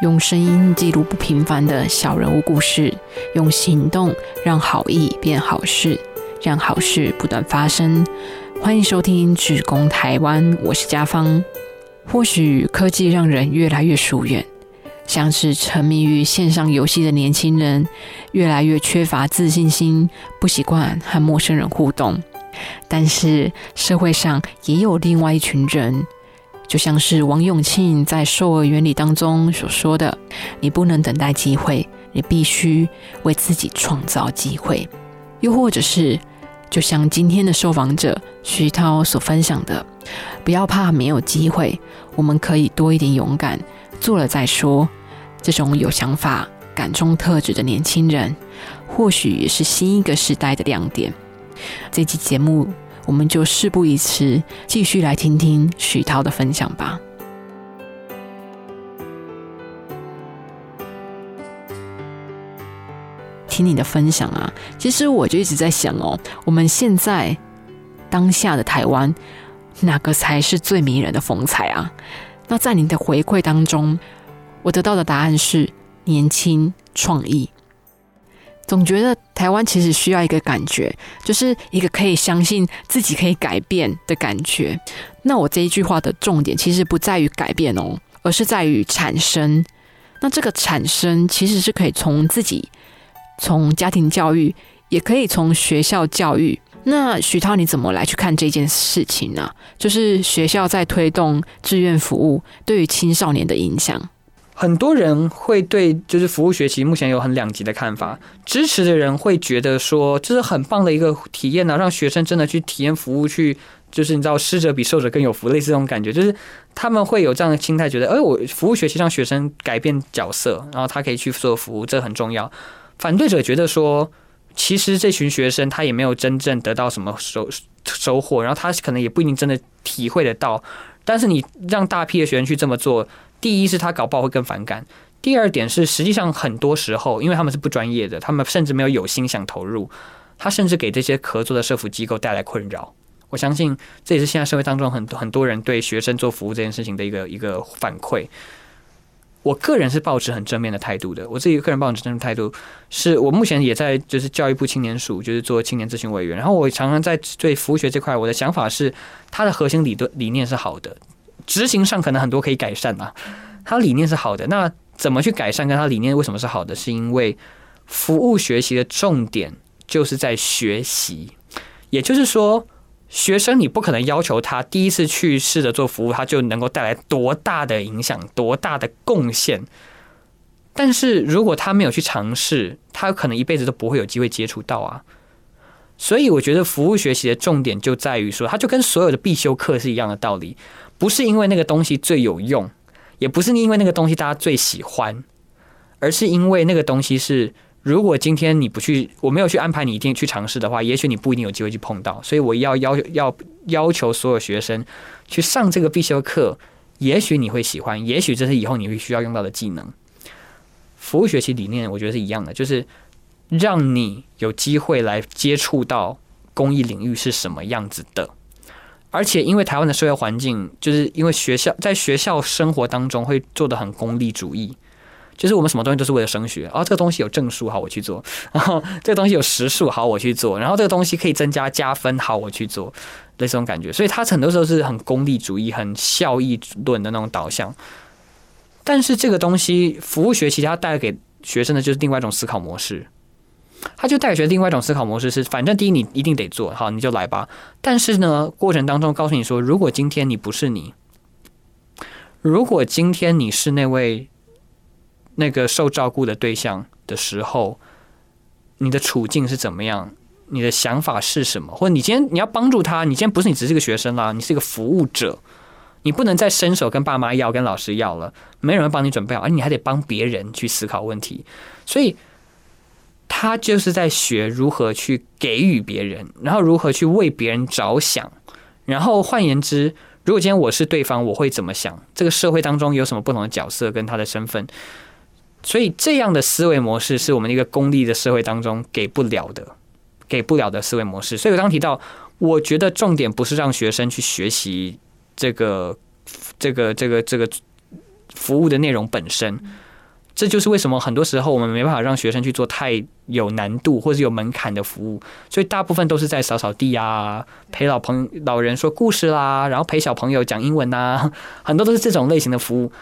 用声音记录不平凡的小人物故事，用行动让好意变好事，让好事不断发生。欢迎收听《只攻台湾》，我是家芳。或许科技让人越来越疏远，像是沉迷于线上游戏的年轻人，越来越缺乏自信心，不习惯和陌生人互动。但是社会上也有另外一群人。就像是王永庆在《授儿原理》当中所说的：“你不能等待机会，你必须为自己创造机会。”又或者是，就像今天的受访者徐涛所分享的：“不要怕没有机会，我们可以多一点勇敢，做了再说。”这种有想法、敢中特质的年轻人，或许也是新一个时代的亮点。这期节目。我们就事不宜迟，继续来听听许涛的分享吧。听你的分享啊，其实我就一直在想哦，我们现在当下的台湾，哪个才是最迷人的风采啊？那在您的回馈当中，我得到的答案是年轻创意。总觉得台湾其实需要一个感觉，就是一个可以相信自己可以改变的感觉。那我这一句话的重点其实不在于改变哦，而是在于产生。那这个产生其实是可以从自己，从家庭教育，也可以从学校教育。那徐涛，你怎么来去看这件事情呢？就是学校在推动志愿服务对于青少年的影响。很多人会对就是服务学习目前有很两极的看法，支持的人会觉得说这是很棒的一个体验呢，让学生真的去体验服务，去就是你知道施者比受者更有福，类似这种感觉，就是他们会有这样的心态，觉得哎，我服务学习让学生改变角色，然后他可以去做服务，这很重要。反对者觉得说，其实这群学生他也没有真正得到什么收收获，然后他可能也不一定真的体会得到，但是你让大批的学生去这么做。第一是他搞不好会更反感，第二点是实际上很多时候，因为他们是不专业的，他们甚至没有有心想投入，他甚至给这些合作的社服机构带来困扰。我相信这也是现在社会当中很多很多人对学生做服务这件事情的一个一个反馈。我个人是保持很正面的态度的，我自己个人保持正面态度，是我目前也在就是教育部青年署，就是做青年咨询委员，然后我常常在对服务学这块，我的想法是，它的核心理论理念是好的。执行上可能很多可以改善啊，他理念是好的，那怎么去改善？跟他理念为什么是好的？是因为服务学习的重点就是在学习，也就是说，学生你不可能要求他第一次去试着做服务，他就能够带来多大的影响、多大的贡献。但是如果他没有去尝试，他可能一辈子都不会有机会接触到啊。所以我觉得服务学习的重点就在于说，它就跟所有的必修课是一样的道理。不是因为那个东西最有用，也不是因为那个东西大家最喜欢，而是因为那个东西是，如果今天你不去，我没有去安排你一定去尝试的话，也许你不一定有机会去碰到。所以我要要要要求所有学生去上这个必修课，也许你会喜欢，也许这是以后你会需要用到的技能。服务学习理念我觉得是一样的，就是让你有机会来接触到公益领域是什么样子的。而且，因为台湾的社会环境，就是因为学校在学校生活当中会做的很功利主义，就是我们什么东西都是为了升学，哦，这个东西有证书，好我去做；然后这个东西有时数，好我去做；然后这个东西可以增加加分，好我去做，这种感觉。所以它很多时候是很功利主义、很效益论的那种导向。但是这个东西，服务学习它带给学生的就是另外一种思考模式。他就带学另外一种思考模式是，反正第一你一定得做好，你就来吧。但是呢，过程当中告诉你说，如果今天你不是你，如果今天你是那位那个受照顾的对象的时候，你的处境是怎么样？你的想法是什么？或者你今天你要帮助他，你今天不是你只是个学生啦，你是一个服务者，你不能再伸手跟爸妈要、跟老师要了，没人会帮你准备好，而你还得帮别人去思考问题，所以。他就是在学如何去给予别人，然后如何去为别人着想，然后换言之，如果今天我是对方，我会怎么想？这个社会当中有什么不同的角色跟他的身份？所以这样的思维模式是我们一个功利的社会当中给不了的，给不了的思维模式。所以我刚提到，我觉得重点不是让学生去学习这个、这个、这个、这个服务的内容本身。这就是为什么很多时候我们没办法让学生去做太有难度或者有门槛的服务，所以大部分都是在扫扫地啊，陪老朋老人说故事啦，然后陪小朋友讲英文呐，很多都是这种类型的服务，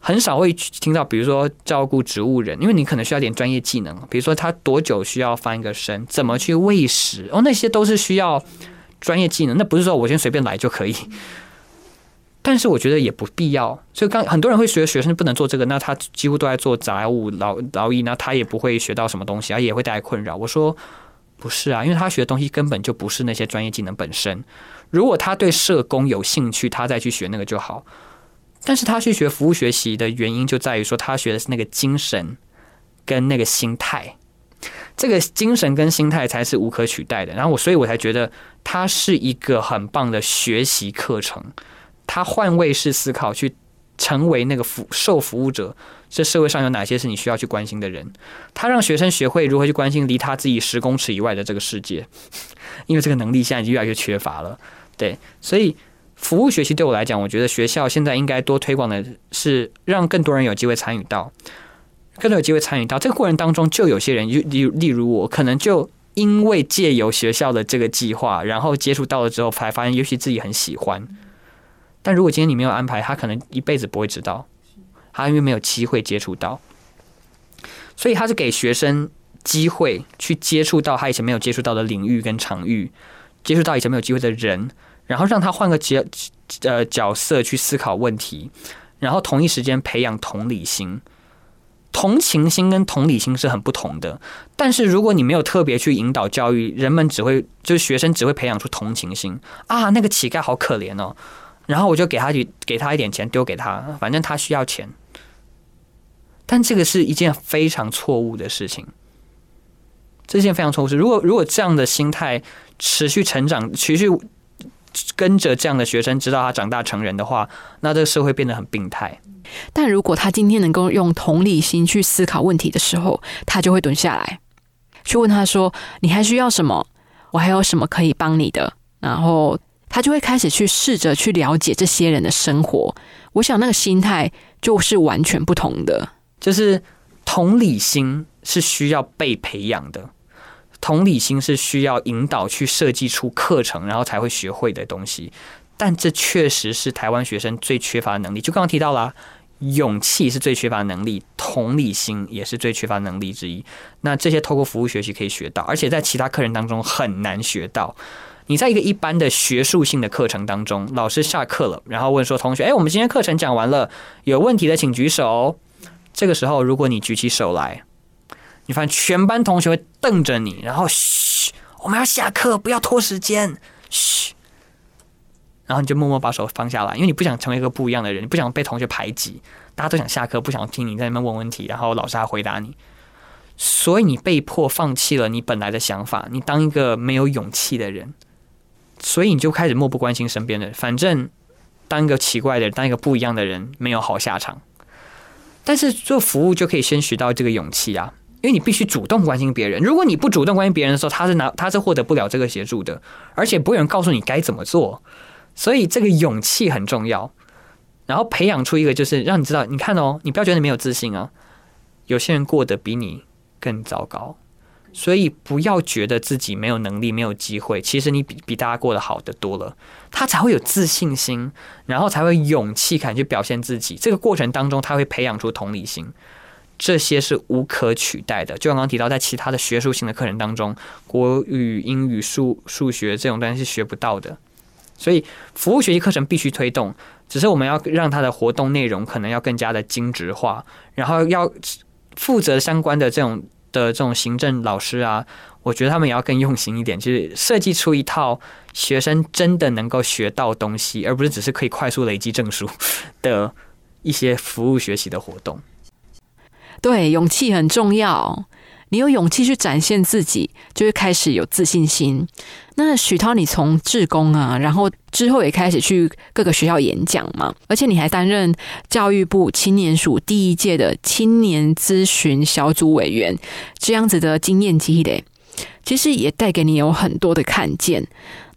很少会听到比如说照顾植物人，因为你可能需要点专业技能，比如说他多久需要翻一个身，怎么去喂食，哦，那些都是需要专业技能，那不是说我先随便来就可以。但是我觉得也不必要，所以刚很多人会觉得学生不能做这个，那他几乎都在做杂物劳劳役，那他也不会学到什么东西，而也会带来困扰。我说不是啊，因为他学的东西根本就不是那些专业技能本身。如果他对社工有兴趣，他再去学那个就好。但是他去学服务学习的原因就在于说，他学的是那个精神跟那个心态，这个精神跟心态才是无可取代的。然后我，所以我才觉得它是一个很棒的学习课程。他换位式思考，去成为那个服受服务者。这社会上有哪些是你需要去关心的人？他让学生学会如何去关心离他自己十公尺以外的这个世界，因为这个能力现在已经越来越缺乏了。对，所以服务学习对我来讲，我觉得学校现在应该多推广的是让更多人有机会参与到，更多有机会参与到这个过程当中，就有些人，例例如我，可能就因为借由学校的这个计划，然后接触到了之后，才发现，尤其自己很喜欢。但如果今天你没有安排，他可能一辈子不会知道，他因为没有机会接触到，所以他是给学生机会去接触到他以前没有接触到的领域跟场域，接触到以前没有机会的人，然后让他换个角呃角色去思考问题，然后同一时间培养同理心、同情心跟同理心是很不同的。但是如果你没有特别去引导教育，人们只会就是学生只会培养出同情心啊，那个乞丐好可怜哦。然后我就给他给给他一点钱，丢给他，反正他需要钱。但这个是一件非常错误的事情，这件非常错误事。如果如果这样的心态持续成长，持续跟着这样的学生，直到他长大成人的话，那这个社会变得很病态。但如果他今天能够用同理心去思考问题的时候，他就会蹲下来，去问他说：“你还需要什么？我还有什么可以帮你的？”然后。他就会开始去试着去了解这些人的生活，我想那个心态就是完全不同的。就是同理心是需要被培养的，同理心是需要引导去设计出课程，然后才会学会的东西。但这确实是台湾学生最缺乏的能力。就刚刚提到了，勇气是最缺乏的能力，同理心也是最缺乏能力之一。那这些透过服务学习可以学到，而且在其他课程当中很难学到。你在一个一般的学术性的课程当中，老师下课了，然后问说：“同学，哎，我们今天课程讲完了，有问题的请举手。”这个时候，如果你举起手来，你发现全班同学会瞪着你，然后嘘，我们要下课，不要拖时间，嘘。然后你就默默把手放下来，因为你不想成为一个不一样的人，你不想被同学排挤，大家都想下课，不想听你在那边问问题，然后老师还回答你，所以你被迫放弃了你本来的想法，你当一个没有勇气的人。所以你就开始漠不关心身边的人，反正当一个奇怪的人，当一个不一样的人，没有好下场。但是做服务就可以先学到这个勇气啊，因为你必须主动关心别人。如果你不主动关心别人的时候，他是拿他是获得不了这个协助的，而且不会有人告诉你该怎么做。所以这个勇气很重要。然后培养出一个，就是让你知道，你看哦，你不要觉得你没有自信啊，有些人过得比你更糟糕。所以不要觉得自己没有能力、没有机会，其实你比比大家过得好的多了，他才会有自信心，然后才会勇气敢去表现自己。这个过程当中，他会培养出同理心，这些是无可取代的。就刚刚提到，在其他的学术性的课程当中，国语、英语、数数学这种东西是学不到的。所以服务学习课程必须推动，只是我们要让它的活动内容可能要更加的精致化，然后要负责相关的这种。的这种行政老师啊，我觉得他们也要更用心一点，就是设计出一套学生真的能够学到东西，而不是只是可以快速累积证书 的一些服务学习的活动。对，勇气很重要。你有勇气去展现自己，就会开始有自信心。那许涛，你从志工啊，然后之后也开始去各个学校演讲嘛，而且你还担任教育部青年署第一届的青年咨询小组委员，这样子的经验积累，其实也带给你有很多的看见。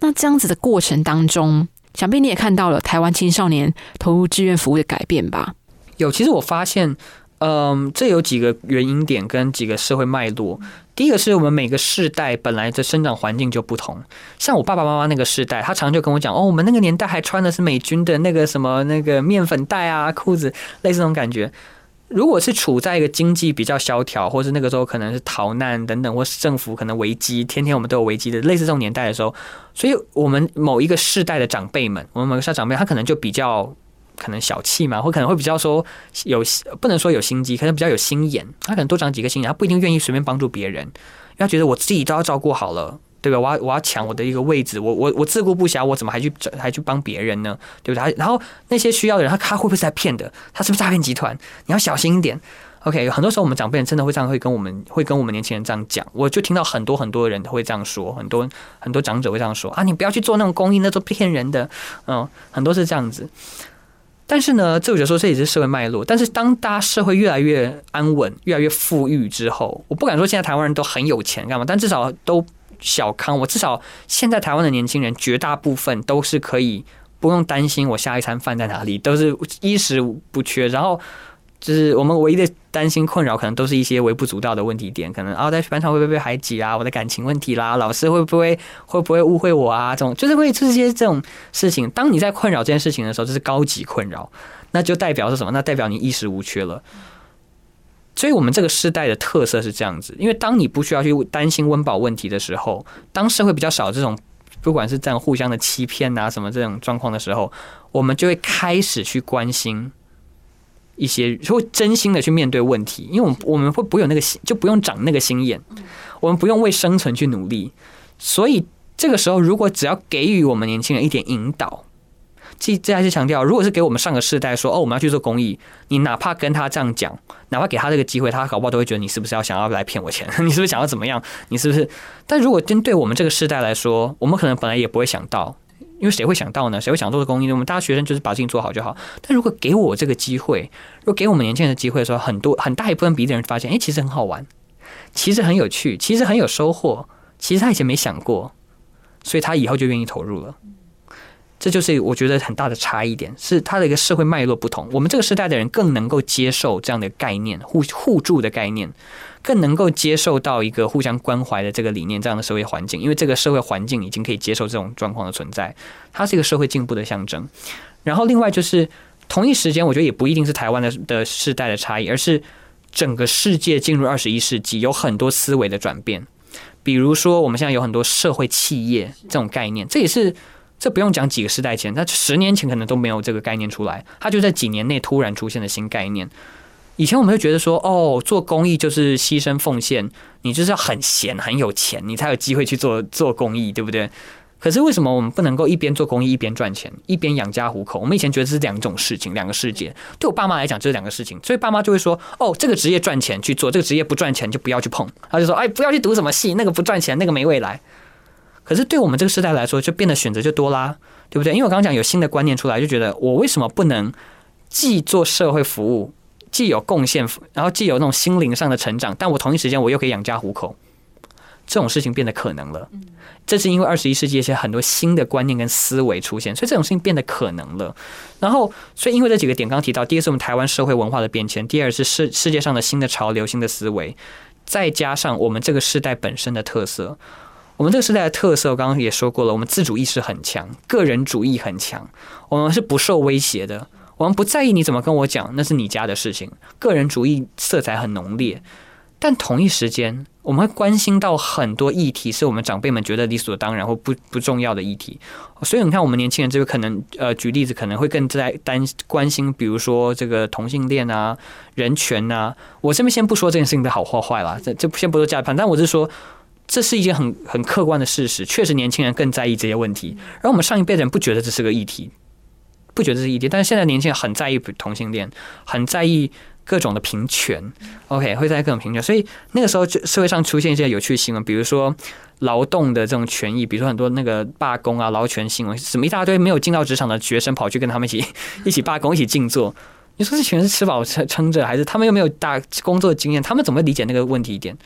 那这样子的过程当中，想必你也看到了台湾青少年投入志愿服务的改变吧？有，其实我发现。嗯，这有几个原因点跟几个社会脉络。第一个是我们每个世代本来的生长环境就不同，像我爸爸妈妈那个世代，他常常就跟我讲，哦，我们那个年代还穿的是美军的那个什么那个面粉袋啊裤子，类似这种感觉。如果是处在一个经济比较萧条，或是那个时候可能是逃难等等，或是政府可能危机，天天我们都有危机的，类似这种年代的时候，所以我们某一个世代的长辈们，我们某个世代长辈，他可能就比较可能小气嘛，或可能会比较说有不能说有心机，可能比较有心眼，他可能多长几个心眼，他不一定愿意随便帮助别人，因为他觉得我自己都要照顾好了。对吧？我要我要抢我的一个位置，我我我自顾不暇，我怎么还去还去帮别人呢？对不对？然后那些需要的人，他他会不会是在骗的？他是不是诈骗集团？你要小心一点。OK，很多时候我们长辈人真的会这样，会跟我们会跟我们年轻人这样讲。我就听到很多很多人会这样说，很多很多长者会这样说啊，你不要去做那种公益，那都骗人的。嗯，很多是这样子。但是呢，这我觉得说这也是社会脉络。但是当大家社会越来越安稳、越来越富裕之后，我不敢说现在台湾人都很有钱干嘛，但至少都。小康，我至少现在台湾的年轻人绝大部分都是可以不用担心我下一餐饭在哪里，都是衣食不缺。然后就是我们唯一的担心困扰，可能都是一些微不足道的问题点，可能啊在班上会不会被排挤啊，我的感情问题啦，老师会不会会不会误会我啊，这种就是会这些这种事情。当你在困扰这件事情的时候，这是高级困扰，那就代表是什么？那代表你衣食无缺了。所以，我们这个时代的特色是这样子：，因为当你不需要去担心温饱问题的时候，当社会比较少这种不管是这样互相的欺骗啊什么这种状况的时候，我们就会开始去关心一些，会真心的去面对问题。因为我们我们会不有那个心，就不用长那个心眼，我们不用为生存去努力。所以，这个时候，如果只要给予我们年轻人一点引导。这这还是强调，如果是给我们上个世代说哦，我们要去做公益，你哪怕跟他这样讲，哪怕给他这个机会，他搞不好都会觉得你是不是要想要来骗我钱？你是不是想要怎么样？你是不是？但如果针对我们这个世代来说，我们可能本来也不会想到，因为谁会想到呢？谁会想做公益？我们大学生就是把事情做好就好。但如果给我这个机会，如果给我们年轻人的机会的时候，很多很大一部分比的人发现，哎，其实很好玩，其实很有趣，其实很有收获，其实他以前没想过，所以他以后就愿意投入了。这就是我觉得很大的差异点，是它的一个社会脉络不同。我们这个时代的人更能够接受这样的概念，互互助的概念，更能够接受到一个互相关怀的这个理念，这样的社会环境。因为这个社会环境已经可以接受这种状况的存在，它是一个社会进步的象征。然后另外就是同一时间，我觉得也不一定是台湾的的世代的差异，而是整个世界进入二十一世纪，有很多思维的转变。比如说，我们现在有很多社会企业这种概念，这也是。这不用讲几个时代前，他十年前可能都没有这个概念出来，他就在几年内突然出现了新概念。以前我们会觉得说，哦，做公益就是牺牲奉献，你就是要很闲很有钱，你才有机会去做做公益，对不对？可是为什么我们不能够一边做公益一边赚钱，一边养家糊口？我们以前觉得这是两种事情，两个世界。对我爸妈来讲，这是两个事情，所以爸妈就会说，哦，这个职业赚钱去做，这个职业不赚钱就不要去碰。他就说，哎，不要去读什么系，那个不赚钱，那个没未来。可是对我们这个时代来说，就变得选择就多啦，对不对？因为我刚刚讲有新的观念出来，就觉得我为什么不能既做社会服务，既有贡献，然后既有那种心灵上的成长，但我同一时间我又可以养家糊口，这种事情变得可能了。这是因为二十一世纪一些很多新的观念跟思维出现，所以这种事情变得可能了。然后，所以因为这几个点，刚提到，第一个是我们台湾社会文化的变迁，第二是世世界上的新的潮流、新的思维，再加上我们这个时代本身的特色。我们这个时代的特色，我刚刚也说过了，我们自主意识很强，个人主义很强，我们是不受威胁的，我们不在意你怎么跟我讲，那是你家的事情，个人主义色彩很浓烈。但同一时间，我们会关心到很多议题，是我们长辈们觉得理所当然或不不重要的议题。所以你看，我们年轻人这个可能，呃，举例子可能会更在担关心，比如说这个同性恋啊、人权啊。我这边先不说这件事情的好或坏了，这这先不说价判，但我是说。这是一件很很客观的事实，确实年轻人更在意这些问题，而我们上一辈人不觉得这是个议题，不觉得是议题，但是现在年轻人很在意同性恋，很在意各种的平权，OK，会在各种平权，所以那个时候就社会上出现一些有趣的新闻，比如说劳动的这种权益，比如说很多那个罢工啊、劳权新闻，什么一大堆没有进到职场的学生跑去跟他们一起 一起罢工、一起静坐，你说这群人是吃饱撑撑着，还是他们又没有大工作经验，他们怎么理解那个问题一点？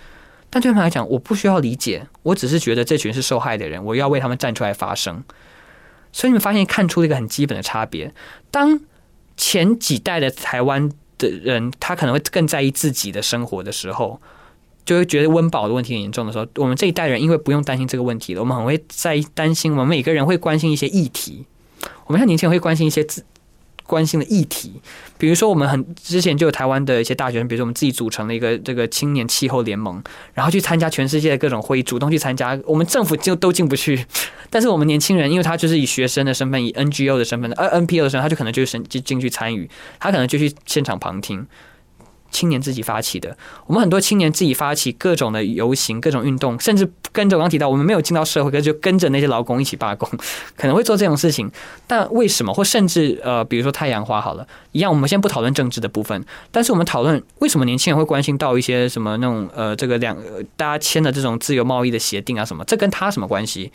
但对他们来讲，我不需要理解，我只是觉得这群是受害的人，我要为他们站出来发声。所以你们发现看出了一个很基本的差别：当前几代的台湾的人，他可能会更在意自己的生活的时候，就会觉得温饱的问题很严重的时候，我们这一代人因为不用担心这个问题了，我们很会在担心，我们每个人会关心一些议题，我们像年轻人会关心一些自。关心的议题，比如说我们很之前就有台湾的一些大学生，比如说我们自己组成了一个这个青年气候联盟，然后去参加全世界的各种会议，主动去参加，我们政府就都进不去，但是我们年轻人，因为他就是以学生的身份，以 NGO 的身份，呃 NPO 的身份，他就可能就是就进去参与，他可能就去现场旁听。青年自己发起的，我们很多青年自己发起各种的游行、各种运动，甚至跟着我刚提到，我们没有进到社会，可是就跟着那些劳工一起罢工，可能会做这种事情。但为什么？或甚至呃，比如说太阳花好了，一样，我们先不讨论政治的部分，但是我们讨论为什么年轻人会关心到一些什么那种呃，这个两大家签的这种自由贸易的协定啊什么，这跟他什么关系？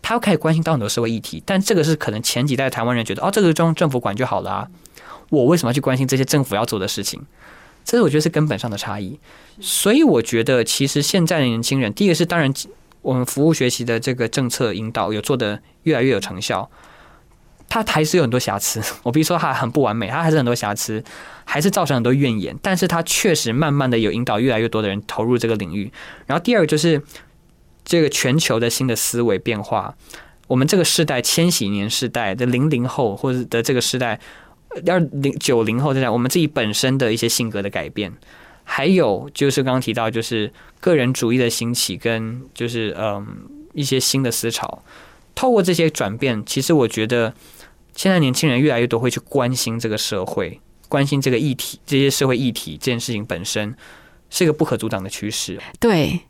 他可以关心到很多社会议题，但这个是可能前几代台湾人觉得哦，这个中政府管就好了啊，我为什么要去关心这些政府要做的事情？这是我觉得是根本上的差异，所以我觉得其实现在的年轻人，第一个是当然我们服务学习的这个政策引导有做的越来越有成效，它还是有很多瑕疵。我比如说它很不完美，它还是很多瑕疵，还是造成很多怨言。但是它确实慢慢的有引导越来越多的人投入这个领域。然后第二个就是这个全球的新的思维变化，我们这个世代千禧年世代的零零后或者的这个时代。二零九零后这样，我们自己本身的一些性格的改变，还有就是刚刚提到，就是个人主义的兴起，跟就是嗯一些新的思潮，透过这些转变，其实我觉得现在年轻人越来越多会去关心这个社会，关心这个议题，这些社会议题这件事情本身是一个不可阻挡的趋势。对，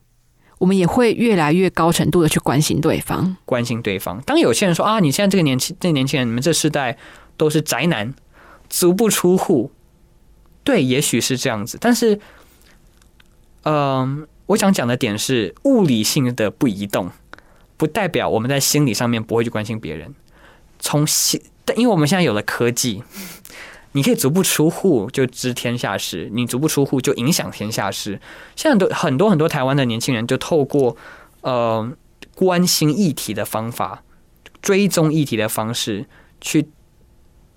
我们也会越来越高程度的去关心对方，关心对方。当有些人说啊，你现在这个年轻，这年轻人，你们这世代都是宅男。足不出户，对，也许是这样子，但是，嗯，我想讲的点是，物理性的不移动，不代表我们在心理上面不会去关心别人。从心，但因为我们现在有了科技，你可以足不出户就知天下事，你足不出户就影响天下事。现在都很多很多台湾的年轻人就透过呃关心议题的方法，追踪议题的方式去。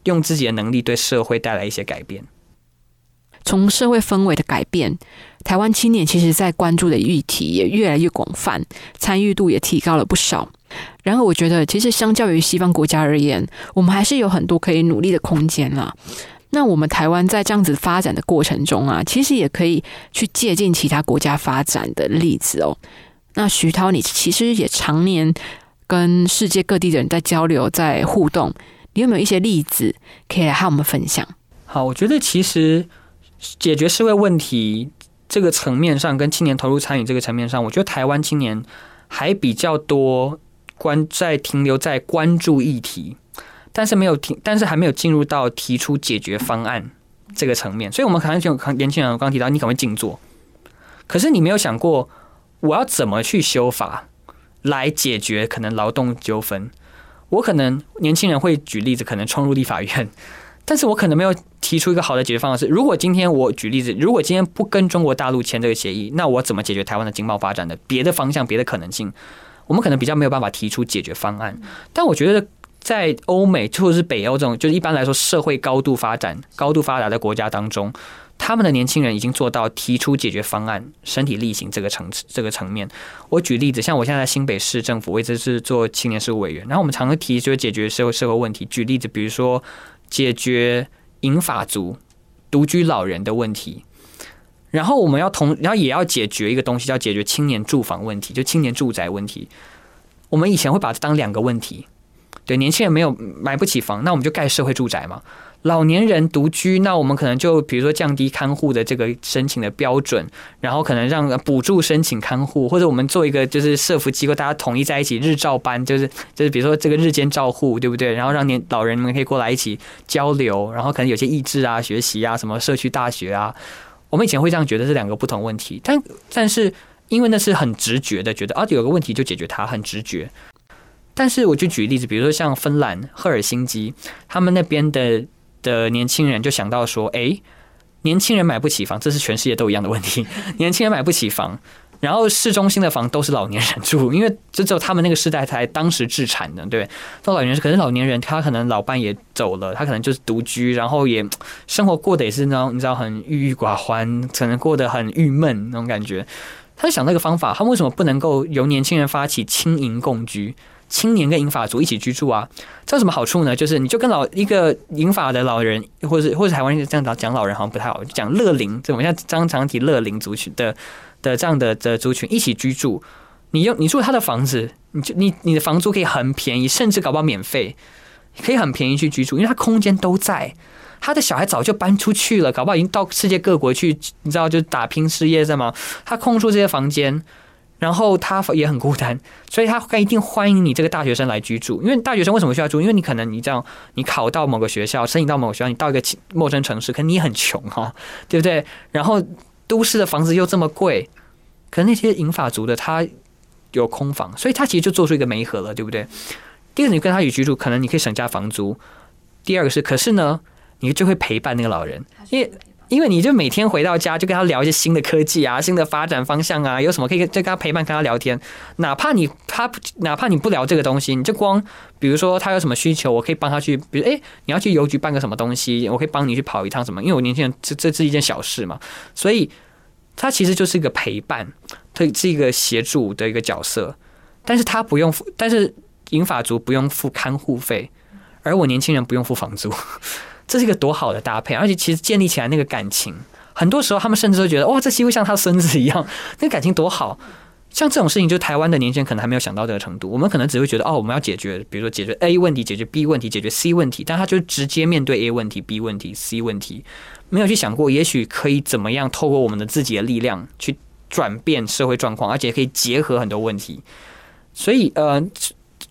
用自己的能力对社会带来一些改变。从社会氛围的改变，台湾青年其实在关注的议题也越来越广泛，参与度也提高了不少。然后我觉得，其实相较于西方国家而言，我们还是有很多可以努力的空间啦。那我们台湾在这样子发展的过程中啊，其实也可以去借鉴其他国家发展的例子哦。那徐涛，你其实也常年跟世界各地的人在交流，在互动。你有没有一些例子可以来和我们分享？好，我觉得其实解决社会问题这个层面上，跟青年投入参与这个层面上，我觉得台湾青年还比较多关在停留在关注议题，但是没有停，但是还没有进入到提出解决方案这个层面。所以，我们可能就年轻人，我刚提到你可能会静坐，可是你没有想过我要怎么去修法来解决可能劳动纠纷。我可能年轻人会举例子，可能冲入立法院，但是我可能没有提出一个好的解决方案。是。如果今天我举例子，如果今天不跟中国大陆签这个协议，那我怎么解决台湾的经贸发展的别的方向、别的可能性？我们可能比较没有办法提出解决方案。但我觉得在欧美或者是北欧这种，就是一般来说社会高度发展、高度发达的国家当中。他们的年轻人已经做到提出解决方案、身体力行这个层次、这个层面。我举例子，像我现在在新北市政府，我一直是做青年事务委员，然后我们常常提就解决社会社会问题。举例子，比如说解决银发族、独居老人的问题，然后我们要同，然后也要解决一个东西，叫解决青年住房问题，就青年住宅问题。我们以前会把它当两个问题，对年轻人没有买不起房，那我们就盖社会住宅嘛。老年人独居，那我们可能就比如说降低看护的这个申请的标准，然后可能让补助申请看护，或者我们做一个就是社福机构，大家统一在一起日照班，就是就是比如说这个日间照护，对不对？然后让年老人们可以过来一起交流，然后可能有些益智啊、学习啊、什么社区大学啊，我们以前会这样觉得是两个不同问题，但但是因为那是很直觉的，觉得啊有个问题就解决它，很直觉。但是我就举例子，比如说像芬兰赫尔辛基，他们那边的。的年轻人就想到说：“哎，年轻人买不起房，这是全世界都一样的问题。年轻人买不起房，然后市中心的房都是老年人住，因为这只有他们那个时代才当时制产的，对。到老年人，可是老年人他可能老伴也走了，他可能就是独居，然后也生活过得也是那种你知道很郁郁寡欢，可能过得很郁闷那种感觉。他就想那个方法，他为什么不能够由年轻人发起轻盈共居？青年跟银发族一起居住啊，这有什么好处呢？就是你就跟老一个银发的老人，或者或者台湾这样讲讲老人好像不太好，讲乐龄，这种像张常提乐龄族群的的这样的的族群一起居住，你用你住他的房子，你就你你的房租可以很便宜，甚至搞不好免费，可以很便宜去居住，因为他空间都在，他的小孩早就搬出去了，搞不好已经到世界各国去，你知道就打拼事业在吗？他空出这些房间。然后他也很孤单，所以他一定欢迎你这个大学生来居住。因为大学生为什么需要住？因为你可能你这样，你考到某个学校，申请到某个学校，你到一个陌生城市，可能你很穷哈，对不对？然后都市的房子又这么贵，可能那些银发族的他有空房，所以他其实就做出一个媒合了，对不对？第一个，你跟他一起居住，可能你可以省下房租；第二个是，可是呢，你就会陪伴那个老人，因为。因为你就每天回到家就跟他聊一些新的科技啊、新的发展方向啊，有什么可以就跟他陪伴、跟他聊天。哪怕你他哪怕你不聊这个东西，你就光比如说他有什么需求，我可以帮他去。比如哎，你要去邮局办个什么东西，我可以帮你去跑一趟什么。因为我年轻人这这是一件小事嘛，所以他其实就是一个陪伴，他是一个协助的一个角色。但是他不用付，但是银发族不用付看护费，而我年轻人不用付房租。这是一个多好的搭配，而且其实建立起来那个感情，很多时候他们甚至都觉得，哇，这几乎像他孙子一样，那个感情多好。像这种事情，就台湾的年轻人可能还没有想到这个程度。我们可能只会觉得，哦，我们要解决，比如说解决 A 问题，解决 B 问题，解决 C 问题，但他就直接面对 A 问题、B 问题、C 问题，没有去想过，也许可以怎么样透过我们的自己的力量去转变社会状况，而且可以结合很多问题。所以，呃，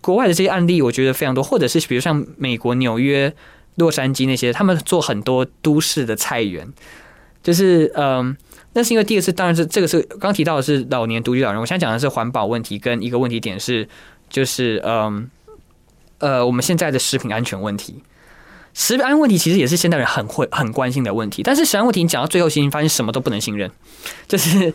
国外的这些案例，我觉得非常多，或者是比如像美国纽约。洛杉矶那些，他们做很多都市的菜园，就是嗯，那是因为第二次，当然是这个是刚提到的是老年独居老人。我现在讲的是环保问题，跟一个问题点是，就是嗯呃，我们现在的食品安全问题。食品安全问题其实也是现代人很会很关心的问题，但是食安问题你讲到最后，其实发现什么都不能信任，就是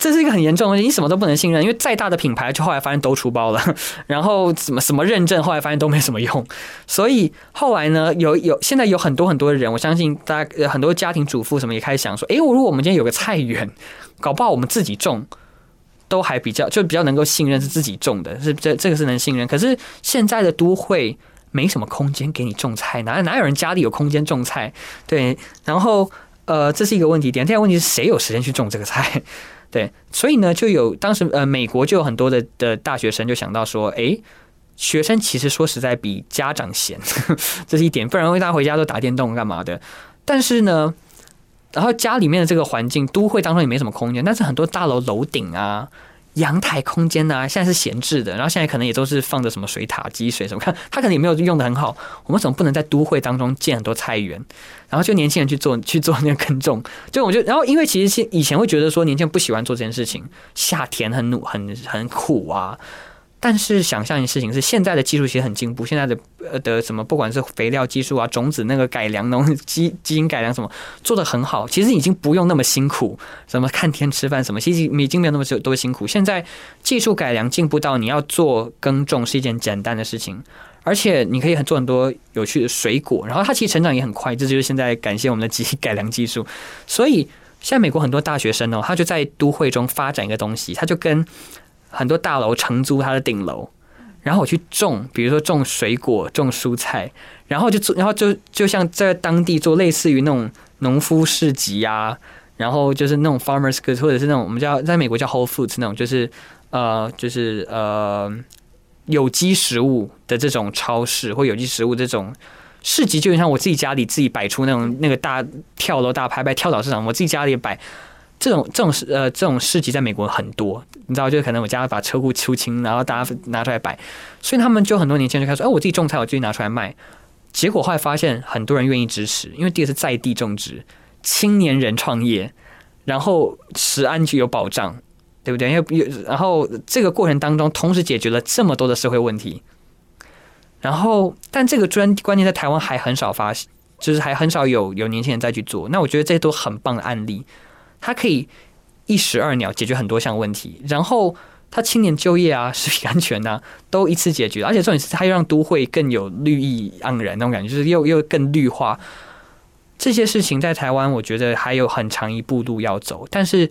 这是一个很严重的问题，你什么都不能信任，因为再大的品牌，就后来发现都出包了，然后什么什么认证，后来发现都没什么用，所以后来呢，有有现在有很多很多的人，我相信大家很多家庭主妇什么也开始想说，哎，如果我们今天有个菜园，搞不好我们自己种，都还比较就比较能够信任是自己种的，是这这个是能信任，可是现在的都会。没什么空间给你种菜，哪哪有人家里有空间种菜？对，然后呃，这是一个问题点。第二个问题是谁有时间去种这个菜？对，所以呢，就有当时呃，美国就有很多的的大学生就想到说，哎，学生其实说实在比家长闲，这是一点，不然大家回家都打电动干嘛的？但是呢，然后家里面的这个环境，都会当中也没什么空间，但是很多大楼楼顶啊。阳台空间呢，现在是闲置的，然后现在可能也都是放着什么水塔积水什么，看他可能也没有用的很好。我们怎么不能在都会当中建很多菜园，然后就年轻人去做 去做那个耕种？就我觉得，然后因为其实以前会觉得说年轻人不喜欢做这件事情，夏天很努很很苦啊。但是想象一件事情是，现在的技术其实很进步，现在的呃的什么，不管是肥料技术啊、种子那个改良、农基基因改良什么，做的很好。其实已经不用那么辛苦，什么看天吃饭什么，其实已经没有那么多辛苦。现在技术改良进步到你要做耕种是一件简单的事情，而且你可以很做很多有趣的水果，然后它其实成长也很快。这就是现在感谢我们的基因改良技术。所以现在美国很多大学生哦，他就在都会中发展一个东西，他就跟。很多大楼承租它的顶楼，然后我去种，比如说种水果、种蔬菜，然后就做，然后就就像在当地做类似于那种农夫市集啊，然后就是那种 farmers market，或者是那种我们叫在美国叫 Whole Foods 那种，就是呃，就是呃有机食物的这种超市或有机食物这种市集，就像我自己家里自己摆出那种那个大跳楼大拍卖跳蚤市场，我自己家里摆。这种这种市呃这种市集在美国很多，你知道，就可能我家把车库出清，然后大家拿出来摆，所以他们就很多年轻人就开始说，哎，我自己种菜，我自己拿出来卖。结果后来发现很多人愿意支持，因为第一是在地种植，青年人创业，然后食安就有保障，对不对？因为有然后这个过程当中，同时解决了这么多的社会问题。然后，但这个专关键在台湾还很少发，就是还很少有有年轻人再去做。那我觉得这都很棒的案例。它可以一石二鸟，解决很多项问题。然后他青年就业啊、食品安全啊，都一次解决。而且重点是，它又让都会更有绿意盎然那种感觉，就是又又更绿化。这些事情在台湾，我觉得还有很长一步路要走。但是，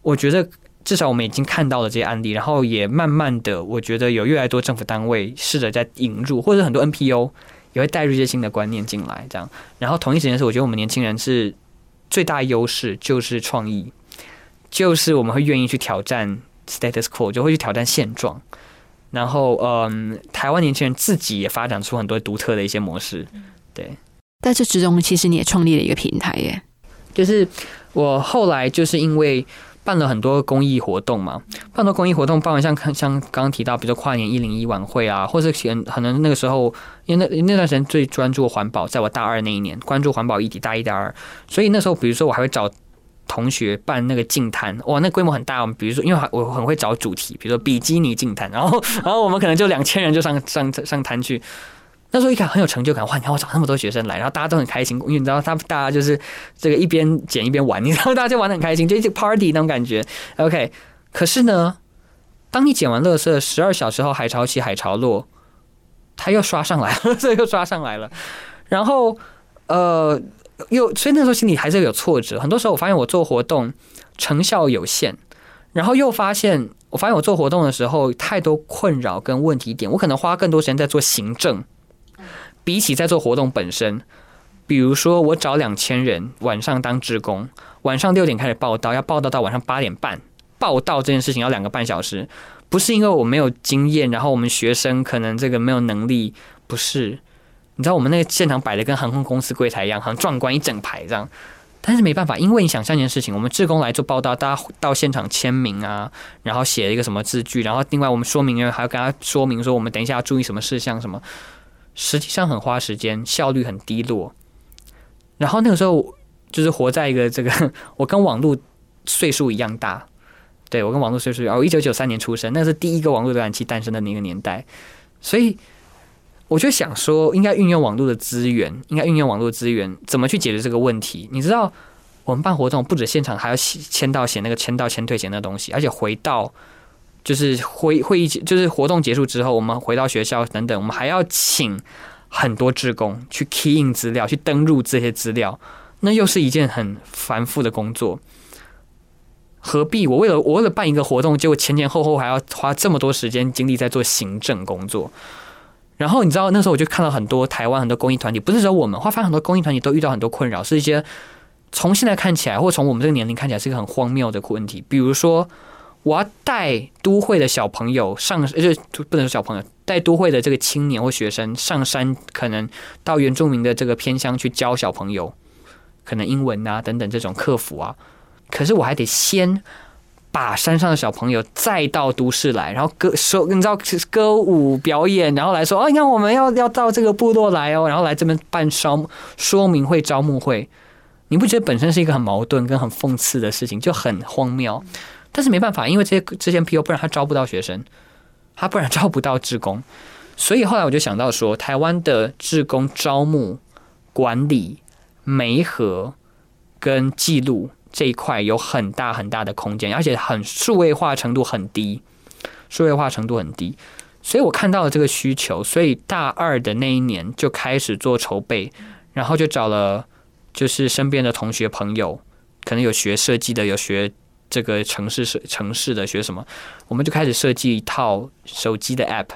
我觉得至少我们已经看到了这些案例，然后也慢慢的，我觉得有越来越多政府单位试着在引入，或者很多 NPO 也会带入一些新的观念进来。这样，然后同一时间是，我觉得我们年轻人是最大优势就是创意，就是我们会愿意去挑战 status quo，就会去挑战现状。然后，嗯，台湾年轻人自己也发展出很多独特的一些模式，对。在这之中，其实你也创立了一个平台耶。就是我后来就是因为办了很多公益活动嘛，办很多公益活动，办完像像刚刚提到，比如说跨年一零一晚会啊，或者前可能那个时候，因为那那段时间最专注环保，在我大二那一年，关注环保议题，大一、大二，所以那时候，比如说我还会找同学办那个净滩，哇，那规模很大。我们比如说，因为我很会找主题，比如说比基尼净滩，然后然后我们可能就两千人就上上上滩去。那时候一看很有成就感，哇！你看我找那么多学生来，然后大家都很开心，因为你知道他大家就是这个一边剪一边玩，你知道大家就玩的很开心，就一 party 那种感觉。OK，可是呢，当你剪完乐色十二小时后，海潮起海潮落，它又刷上来了，这 又刷上来了。然后呃，又所以那时候心里还是有挫折。很多时候我发现我做活动成效有限，然后又发现。我发现我做活动的时候太多困扰跟问题点，我可能花更多时间在做行政，比起在做活动本身。比如说，我找两千人晚上当职工，晚上六点开始报道，要报道到晚上八点半，报道这件事情要两个半小时，不是因为我没有经验，然后我们学生可能这个没有能力，不是。你知道我们那个现场摆的跟航空公司柜台一样，很壮观一整排这样。但是没办法，因为你想象一件事情，我们志工来做报道，大家到现场签名啊，然后写一个什么字句，然后另外我们说明人还要跟他说明说，我们等一下要注意什么事项，什么，实际上很花时间，效率很低落。然后那个时候就是活在一个这个，我跟网络岁数一样大，对我跟网络岁数，我一九九三年出生，那是第一个网络浏览器诞生的那个年代，所以。我就想说，应该运用网络的资源，应该运用网络资源，怎么去解决这个问题？你知道，我们办活动不止现场还要签到写那个签到签退写那东西，而且回到就是会会议就是活动结束之后，我们回到学校等等，我们还要请很多职工去 key in 资料，去登录这些资料，那又是一件很繁复的工作。何必我为了我为了办一个活动，结果前前后后还要花这么多时间精力在做行政工作？然后你知道那时候我就看到很多台湾很多公益团体，不是说我们，会发现很多公益团体都遇到很多困扰，是一些从现在看起来，或从我们这个年龄看起来是一个很荒谬的问题。比如说，我要带都会的小朋友上，就不能说小朋友，带都会的这个青年或学生上山，可能到原住民的这个偏乡去教小朋友，可能英文啊等等这种客服啊，可是我还得先。把山上的小朋友再到都市来，然后歌说你知道歌舞表演，然后来说哦，你看我们要要到这个部落来哦，然后来这边办招说明会、招募会，你不觉得本身是一个很矛盾跟很讽刺的事情，就很荒谬？但是没办法，因为这些这些 P.O. 不然他招不到学生，他不然招不到职工，所以后来我就想到说，台湾的职工招募、管理、媒合跟记录。这一块有很大很大的空间，而且很数位化程度很低，数位化程度很低，所以我看到了这个需求，所以大二的那一年就开始做筹备，然后就找了就是身边的同学朋友，可能有学设计的，有学这个城市设城市的，学什么，我们就开始设计一套手机的 App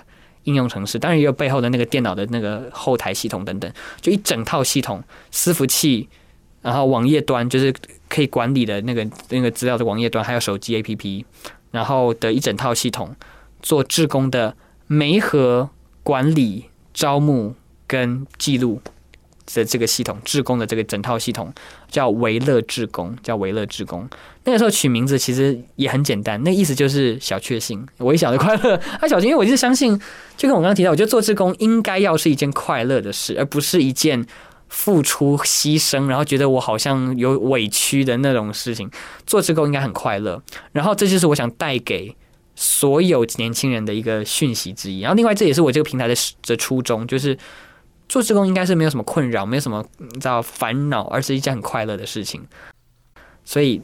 应用程式，当然也有背后的那个电脑的那个后台系统等等，就一整套系统，伺服器。然后网页端就是可以管理的那个那个资料的网页端，还有手机 APP，然后的一整套系统做志工的媒合管理、招募跟记录的这个系统，志工的这个整套系统叫维乐志工，叫维乐志工。那个时候取名字其实也很简单，那意思就是小确幸、微小的快乐。啊，小心，因为我就是相信，就跟我刚刚提到，我觉得做志工应该要是一件快乐的事，而不是一件。付出牺牲，然后觉得我好像有委屈的那种事情，做志工应该很快乐。然后这就是我想带给所有年轻人的一个讯息之一。然后另外这也是我这个平台的的初衷，就是做志工应该是没有什么困扰，没有什么你知道烦恼，而是一件很快乐的事情。所以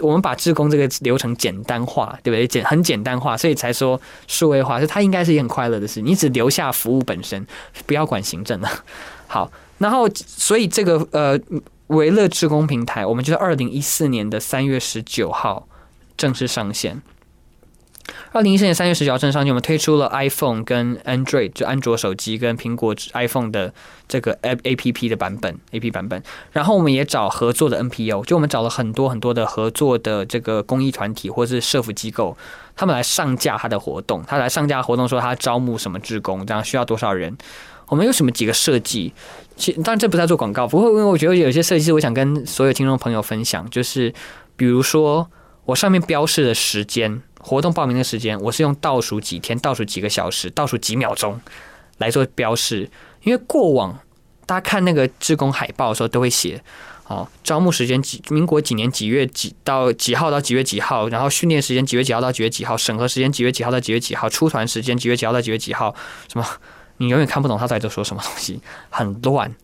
我们把志工这个流程简单化，对不对？简很简单化，所以才说数位化，就它应该是一件很快乐的事。你只留下服务本身，不要管行政了。好，然后所以这个呃维乐志工平台，我们就在二零一四年的三月十九号正式上线。二零一四年三月十九号正上线，我们推出了 iPhone 跟 Android 就安卓手机跟苹果 iPhone 的这个 A P P 的版本 A P 版本。然后我们也找合作的 N P O，就我们找了很多很多的合作的这个公益团体或是社福机构，他们来上架他的活动，他来上架活动说他招募什么职工，这样需要多少人。我们有什么几个设计？其当然这不在做广告，不过因为我觉得有些设计是我想跟所有听众朋友分享，就是比如说我上面标示的时间。活动报名的时间，我是用倒数几天、倒数几个小时、倒数几秒钟来做标示。因为过往大家看那个志工海报的时候，都会写哦，招募时间几民国几年几月几到几号到几月几号，然后训练时间几月几号到几月几号，审核时间几月几号到几月几号，出团时间几月几号到几月几号，什么你永远看不懂他在这说什么东西，很乱。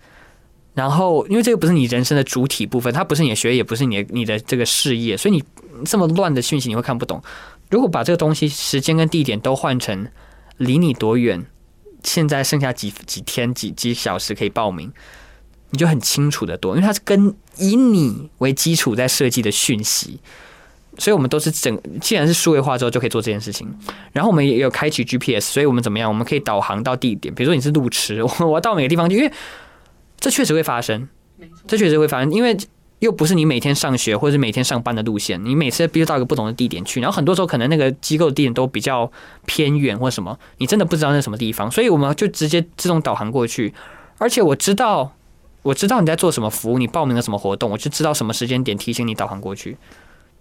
然后因为这个不是你人生的主体部分，它不是你的学业，也不是你你的这个事业，所以你这么乱的讯息你会看不懂。如果把这个东西时间跟地点都换成离你多远，现在剩下几几天几几小时可以报名，你就很清楚的多，因为它是跟以你为基础在设计的讯息，所以我们都是整，既然是数位化之后就可以做这件事情。然后我们也有开启 GPS，所以我们怎么样？我们可以导航到地点，比如说你是路痴，我我到每个地方去，因为这确实会发生，这确实会发生，因为。又不是你每天上学或者是每天上班的路线，你每次必须到一个不同的地点去，然后很多时候可能那个机构的地点都比较偏远或什么，你真的不知道那什么地方，所以我们就直接自动导航过去。而且我知道，我知道你在做什么服务，你报名了什么活动，我就知道什么时间点提醒你导航过去，因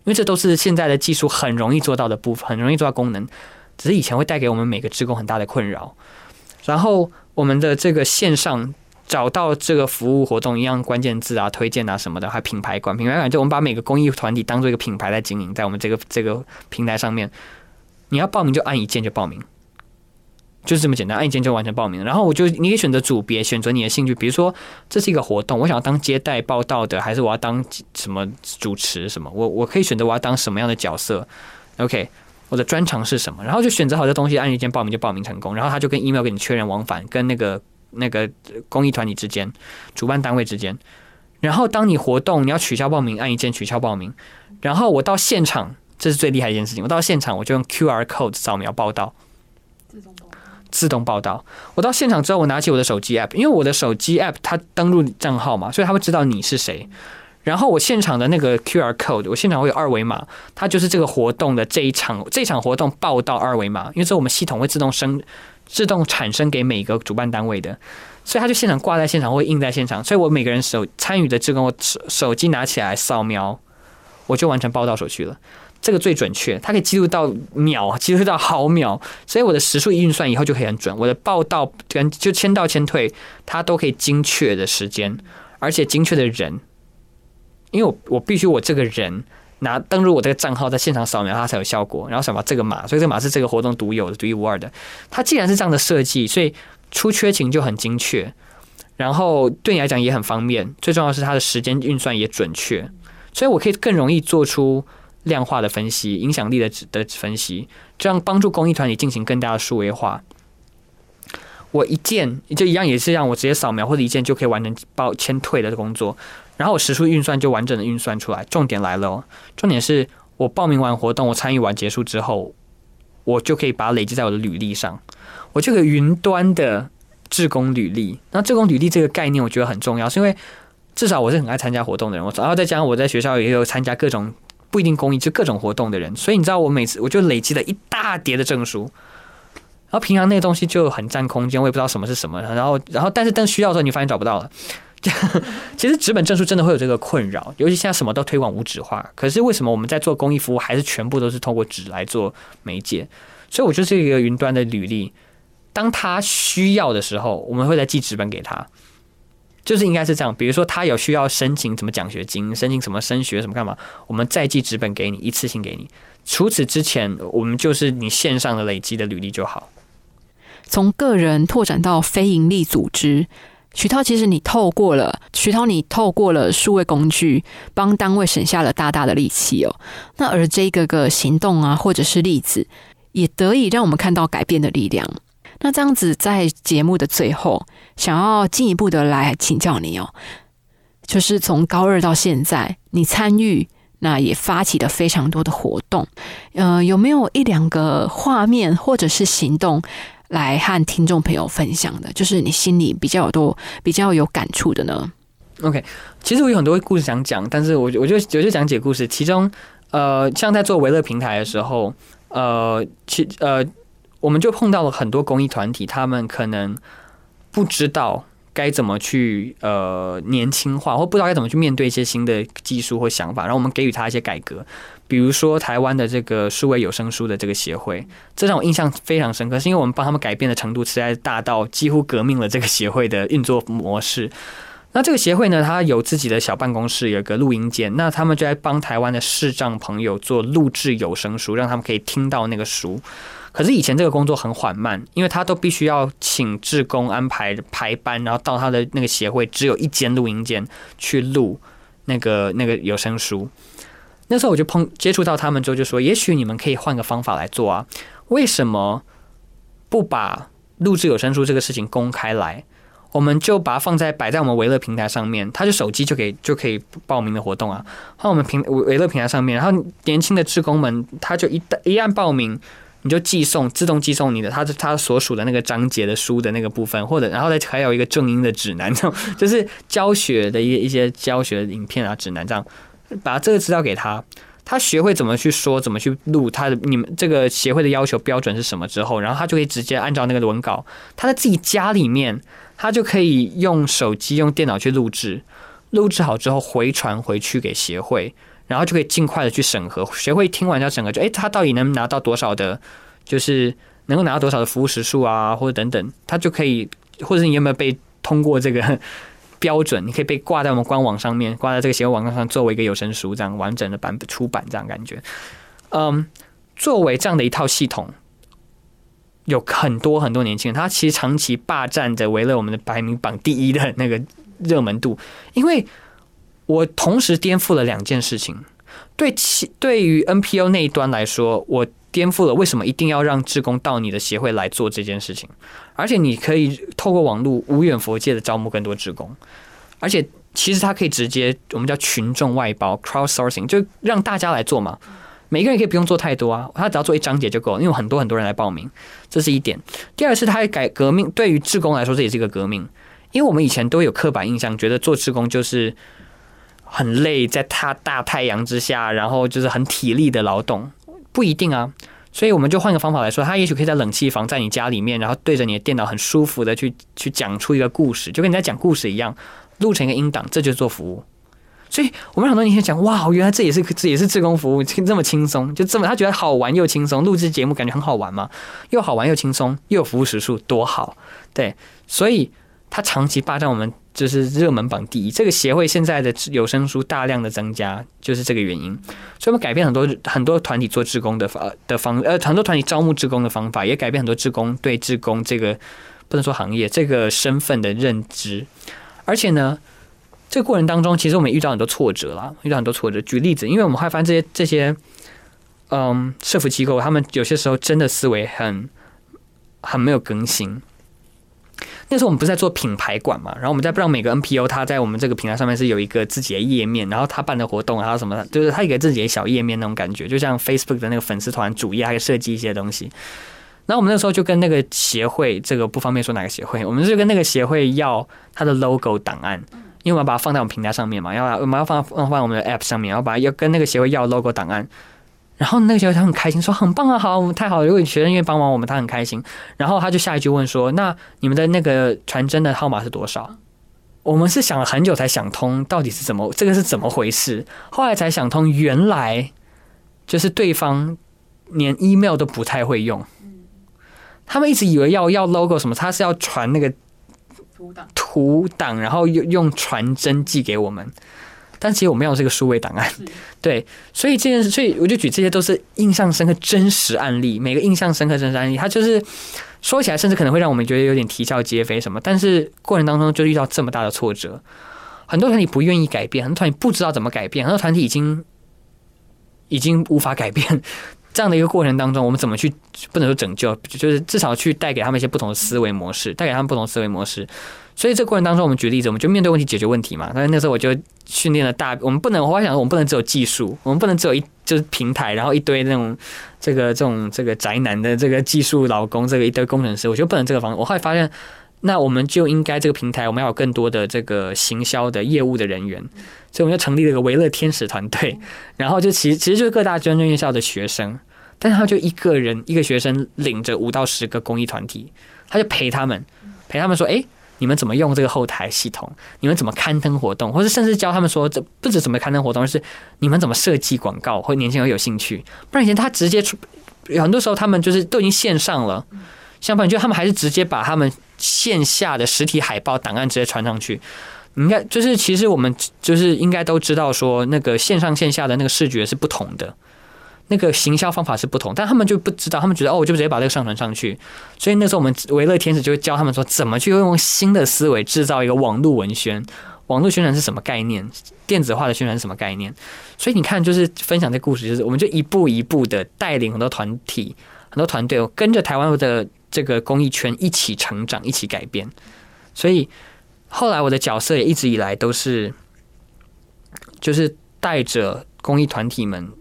为这都是现在的技术很容易做到的部分，很容易做到功能，只是以前会带给我们每个职工很大的困扰。然后我们的这个线上。找到这个服务活动一样关键字啊、推荐啊什么的，还品牌管、品牌馆，就我们把每个公益团体当做一个品牌在经营，在我们这个这个平台上面，你要报名就按一键就报名，就是这么简单，按一键就完成报名。然后我就你可以选择组别，选择你的兴趣，比如说这是一个活动，我想当接待报道的，还是我要当什么主持什么，我我可以选择我要当什么样的角色。OK，我的专长是什么？然后就选择好这东西，按一键报名就报名成功，然后他就跟 email 给你确认往返，跟那个。那个公益团体之间、主办单位之间，然后当你活动你要取消报名，按一键取消报名。然后我到现场，这是最厉害一件事情。我到现场我就用 Q R code 扫描报道，自动报自动报道。我到现场之后，我拿起我的手机 app，因为我的手机 app 它登录账号嘛，所以他会知道你是谁。然后我现场的那个 Q R code，我现场会有二维码，它就是这个活动的这一场这一场活动报道二维码，因为这我们系统会自动生。自动产生给每个主办单位的，所以他就现场挂在现场，或印在现场。所以我每个人手参与的这个，我手手机拿起来扫描，我就完成报道手续了。这个最准确，它可以记录到秒，记录到毫秒，所以我的时速一运算以后就可以很准。我的报道跟就签到签退，它都可以精确的时间，而且精确的人，因为我我必须我这个人。拿登录我这个账号，在现场扫描它才有效果，然后扫描这个码，所以这个码是这个活动独有的、独一无二的。它既然是这样的设计，所以出缺勤就很精确，然后对你来讲也很方便。最重要是它的时间运算也准确，所以我可以更容易做出量化的分析、影响力的的分析，这样帮助公益团体进行更大的数位化。我一键就一样，也是让我直接扫描或者一键就可以完成报签退的工作。然后我时速运算就完整的运算出来。重点来了哦，重点是我报名完活动，我参与完结束之后，我就可以把它累积在我的履历上。我这个云端的志工履历，那志工履历这个概念我觉得很重要，是因为至少我是很爱参加活动的人，我然后再加上我在学校也有参加各种不一定公益就各种活动的人，所以你知道我每次我就累积了一大叠的证书，然后平常那东西就很占空间，我也不知道什么是什么，然后然后但是等需要的时候，你发现找不到了。其实纸本证书真的会有这个困扰，尤其现在什么都推广无纸化。可是为什么我们在做公益服务，还是全部都是通过纸来做媒介？所以我就是一个云端的履历，当他需要的时候，我们会再寄纸本给他。就是应该是这样，比如说他有需要申请什么奖学金，申请什么升学什么干嘛，我们再寄纸本给你，一次性给你。除此之前，我们就是你线上的累积的履历就好。从个人拓展到非营利组织。徐涛，其实你透过了徐涛，你透过了数位工具，帮单位省下了大大的力气哦。那而这个个行动啊，或者是例子，也得以让我们看到改变的力量。那这样子，在节目的最后，想要进一步的来请教你哦，就是从高二到现在，你参与那也发起了非常多的活动，呃，有没有一两个画面或者是行动？来和听众朋友分享的，就是你心里比较有多、比较有感触的呢？OK，其实我有很多故事想讲，但是我我就我就讲解故事。其中，呃，像在做维乐平台的时候，呃，其呃，我们就碰到了很多公益团体，他们可能不知道该怎么去呃年轻化，或不知道该怎么去面对一些新的技术或想法，然后我们给予他一些改革。比如说台湾的这个数位有声书的这个协会，这让我印象非常深刻，是因为我们帮他们改变的程度实在大到几乎革命了这个协会的运作模式。那这个协会呢，它有自己的小办公室，有个录音间，那他们就在帮台湾的视障朋友做录制有声书，让他们可以听到那个书。可是以前这个工作很缓慢，因为他都必须要请志工安排排班，然后到他的那个协会只有一间录音间去录那个那个有声书。那时候我就碰接触到他们之后，就说：“也许你们可以换个方法来做啊？为什么不把录制有声书这个事情公开来？我们就把它放在摆在我们维乐平台上面，他就手机就可以就可以报名的活动啊。放我们平维乐平台上面，然后年轻的职工们他就一一按报名，你就寄送自动寄送你的他他所属的那个章节的书的那个部分，或者然后再还有一个正音的指南，这种就是教学的一一些教学影片啊指南这样。”把这个资料给他，他学会怎么去说，怎么去录。他的你们这个协会的要求标准是什么之后，然后他就可以直接按照那个文稿，他在自己家里面，他就可以用手机、用电脑去录制。录制好之后回传回去给协会，然后就可以尽快的去审核。谁会听完要审核，就哎，他到底能拿到多少的，就是能够拿到多少的服务时数啊，或者等等，他就可以，或者你有没有被通过这个？标准，你可以被挂在我们官网上面，挂在这个协会网站上，作为一个有声书这样完整的版本出版，这样感觉。嗯，作为这样的一套系统，有很多很多年轻人，他其实长期霸占着为了我们的排名榜第一的那个热门度。因为我同时颠覆了两件事情，对其对于 NPO 那一端来说，我。颠覆了为什么一定要让志工到你的协会来做这件事情？而且你可以透过网络无远佛界的招募更多志工，而且其实它可以直接我们叫群众外包 （crowdsourcing），就让大家来做嘛。每个人可以不用做太多啊，他只要做一章节就够了，因为很多很多人来报名，这是一点。第二是它改革命，对于志工来说这也是一个革命，因为我们以前都有刻板印象，觉得做志工就是很累，在他大太阳之下，然后就是很体力的劳动。不一定啊，所以我们就换个方法来说，他也许可以在冷气房，在你家里面，然后对着你的电脑很舒服的去去讲出一个故事，就跟你在讲故事一样，录成一个音档，这就是做服务。所以我们很多年轻人讲，哇，原来这也是这也是自工服务，这么轻松，就这么他觉得好玩又轻松，录制节目感觉很好玩嘛，又好玩又轻松，又有服务时数，多好，对，所以他长期霸占我们。就是热门榜第一，这个协会现在的有声书大量的增加，就是这个原因。所以我们改变很多很多团体做志工的方的方，呃，很多团体招募志工的方法，也改变很多志工对志工这个不能说行业这个身份的认知。而且呢，这个过程当中，其实我们遇到很多挫折啦，遇到很多挫折。举例子，因为我们会发现这些这些，嗯，社福机构他们有些时候真的思维很很没有更新。那时候我们不是在做品牌馆嘛，然后我们在不知道每个 NPO 它在我们这个平台上面是有一个自己的页面，然后他办的活动还有什么，就是他一个自己的小页面那种感觉，就像 Facebook 的那个粉丝团主页，还设计一些东西。然后我们那时候就跟那个协会，这个不方便说哪个协会，我们就跟那个协会要他的 logo 档案，因为我们要把它放在我们平台上面嘛，要我们要放放放我们的 App 上面，然后把要跟那个协会要 logo 档案。然后那个学会他很开心，说很棒啊，好，我们太好了！如果你学生愿意帮忙我们，他很开心。然后他就下一句问说：“那你们的那个传真的号码是多少？”我们是想了很久才想通，到底是怎么这个是怎么回事？后来才想通，原来就是对方连 email 都不太会用。他们一直以为要要 logo 什么，他是要传那个图档，图档，然后用用传真寄给我们。但其实我们要的是个数位档案，对，所以这件事，所以我就举这些都是印象深刻真实案例，每个印象深刻真实案例，它就是说起来甚至可能会让我们觉得有点啼笑皆非什么，但是过程当中就遇到这么大的挫折，很多团体不愿意改变，很多团体不知道怎么改变，很多团体已经已经无法改变。这样的一个过程当中，我们怎么去不能说拯救，就是至少去带给他们一些不同的思维模式，带给他们不同思维模式。所以这过程当中，我们举例子，我们就面对问题解决问题嘛。但是那时候我就训练了大，我们不能，我还想，我们不能只有技术，我们不能只有一就是平台，然后一堆那种这个这种这个宅男的这个技术老公，这个一堆工程师，我觉得不能这个方式。我后来发现，那我们就应该这个平台，我们要有更多的这个行销的业务的人员，所以我们就成立了一个维乐天使团队，然后就其实其实就是各大专专院校的学生。但是他就一个人一个学生领着五到十个公益团体，他就陪他们，陪他们说：“哎，你们怎么用这个后台系统？你们怎么刊登活动？或者甚至教他们说，这不止怎么刊登活动，而是你们怎么设计广告，或年轻人有兴趣。不然以前他直接出，很多时候他们就是都已经线上了，相反，就他们还是直接把他们线下的实体海报档案直接传上去。应该就是其实我们就是应该都知道说，那个线上线下的那个视觉是不同的。”那个行销方法是不同，但他们就不知道，他们觉得哦，我就直接把这个上传上去。所以那时候我们维乐天使就会教他们说，怎么去用新的思维制造一个网络文宣。网络宣传是什么概念？电子化的宣传是什么概念？所以你看，就是分享这故事，就是我们就一步一步的带领很多团体、很多团队，跟着台湾的这个公益圈一起成长、一起改变。所以后来我的角色也一直以来都是，就是带着公益团体们。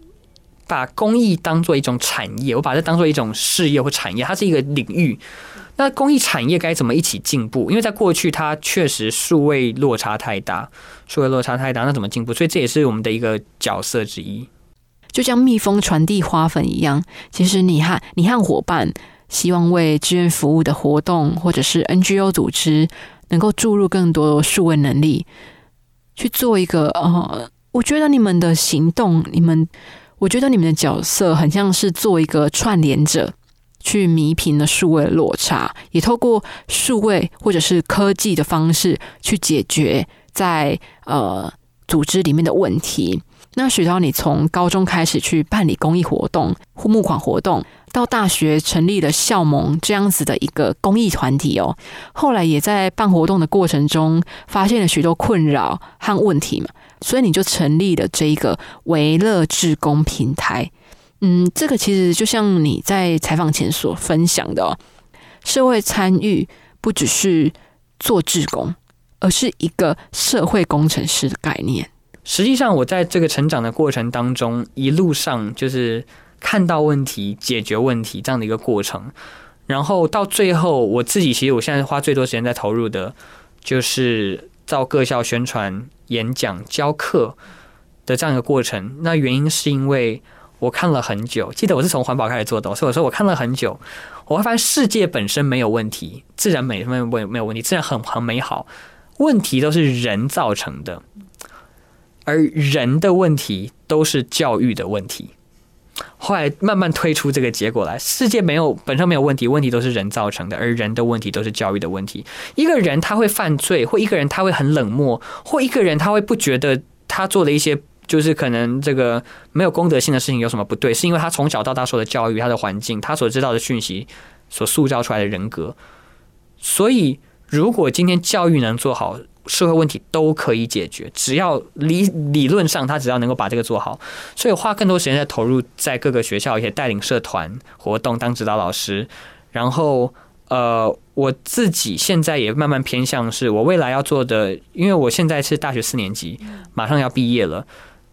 把公益当做一种产业，我把它当做一种事业或产业，它是一个领域。那公益产业该怎么一起进步？因为在过去，它确实数位落差太大，数位落差太大，那怎么进步？所以这也是我们的一个角色之一。就像蜜蜂传递花粉一样，其实你和你和伙伴希望为志愿服务的活动或者是 NGO 组织能够注入更多数位能力，去做一个呃，我觉得你们的行动，你们。我觉得你们的角色很像是做一个串联者，去弥平了数位落差，也透过数位或者是科技的方式去解决在呃组织里面的问题。那许涛，你从高中开始去办理公益活动、募款活动，到大学成立了校盟这样子的一个公益团体哦，后来也在办活动的过程中发现了许多困扰和问题嘛。所以你就成立了这一个维乐志工平台，嗯，这个其实就像你在采访前所分享的，社会参与不只是做志工，而是一个社会工程师的概念。实际上，我在这个成长的过程当中，一路上就是看到问题、解决问题这样的一个过程，然后到最后，我自己其实我现在花最多时间在投入的，就是到各校宣传。演讲、教课的这样一个过程，那原因是因为我看了很久。记得我是从环保开始做的，所以我说我看了很久，我会发现世界本身没有问题，自然美没有没没有问题，自然很很美好。问题都是人造成的，而人的问题都是教育的问题。后来慢慢推出这个结果来，世界没有本身没有问题，问题都是人造成的，而人的问题都是教育的问题。一个人他会犯罪，或一个人他会很冷漠，或一个人他会不觉得他做的一些就是可能这个没有公德性的事情有什么不对，是因为他从小到大受的教育、他的环境、他所知道的讯息所塑造出来的人格。所以，如果今天教育能做好。社会问题都可以解决，只要理理论上他只要能够把这个做好，所以花更多时间在投入在各个学校，也带领社团活动，当指导老师。然后，呃，我自己现在也慢慢偏向是我未来要做的，因为我现在是大学四年级，马上要毕业了。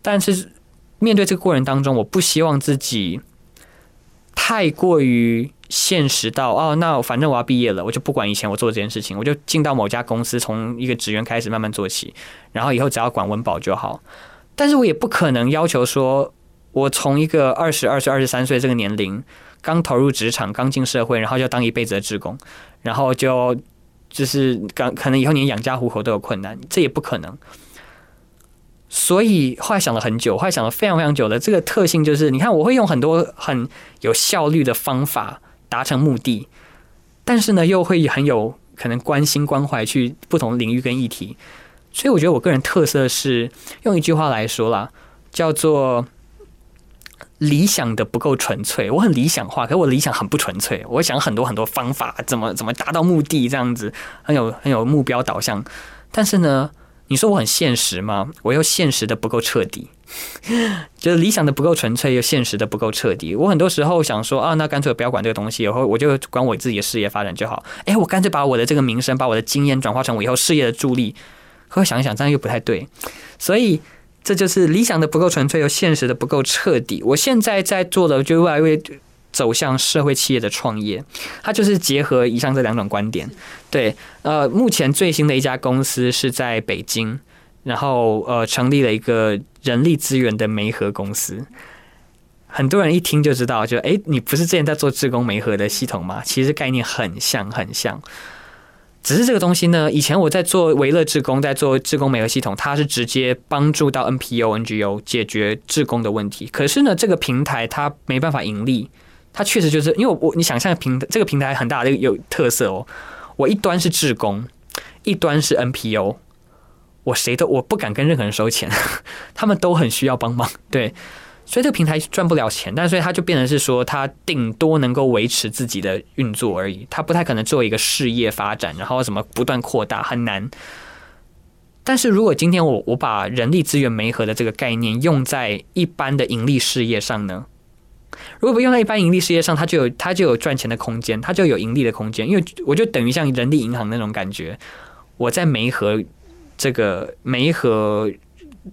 但是面对这个过程当中，我不希望自己太过于。现实到哦，那反正我要毕业了，我就不管以前我做这件事情，我就进到某家公司，从一个职员开始慢慢做起，然后以后只要管温饱就好。但是我也不可能要求说，我从一个 二十二岁、二十三岁这个年龄刚投入职场、刚进社会，然后就当一辈子的职工，然后就就是刚可能以后连养家糊口都有困难，这也不可能。所以后来想了很久，后来想了非常非常久的这个特性就是，你看我会用很多很有效率的方法。达成目的，但是呢，又会很有可能关心关怀去不同领域跟议题，所以我觉得我个人特色是用一句话来说啦，叫做理想的不够纯粹，我很理想化，可是我理想很不纯粹。我想很多很多方法，怎么怎么达到目的，这样子很有很有目标导向。但是呢，你说我很现实吗？我又现实的不够彻底，就是理想的不够纯粹，又现实的不够彻底。我很多时候想说啊，那干脆不要管这个东西，以后我就管我自己的事业发展就好。哎，我干脆把我的这个名声，把我的经验转化成我以后事业的助力。可我想一想，这样又不太对，所以。这就是理想的不够纯粹，又现实的不够彻底。我现在在做的，就越来越走向社会企业的创业，它就是结合以上这两种观点。对，呃，目前最新的一家公司是在北京，然后呃，成立了一个人力资源的媒合公司。很多人一听就知道，就哎，你不是之前在做职工媒合的系统吗？其实概念很像，很像。只是这个东西呢，以前我在做维乐志工，在做志工美合系统，它是直接帮助到 NPO、NGO 解决志工的问题。可是呢，这个平台它没办法盈利，它确实就是因为我你想象平这个平台很大的有特色哦。我一端是志工，一端是 NPO，我谁都我不敢跟任何人收钱，他们都很需要帮忙，对。所以这个平台赚不了钱，但所以它就变成是说，它顶多能够维持自己的运作而已，它不太可能做一个事业发展，然后什么不断扩大，很难。但是如果今天我我把人力资源媒合的这个概念用在一般的盈利事业上呢？如果不用在一般盈利事业上，它就有它就有赚钱的空间，它就有盈利的空间，因为我就等于像人力银行那种感觉，我在媒合这个煤和。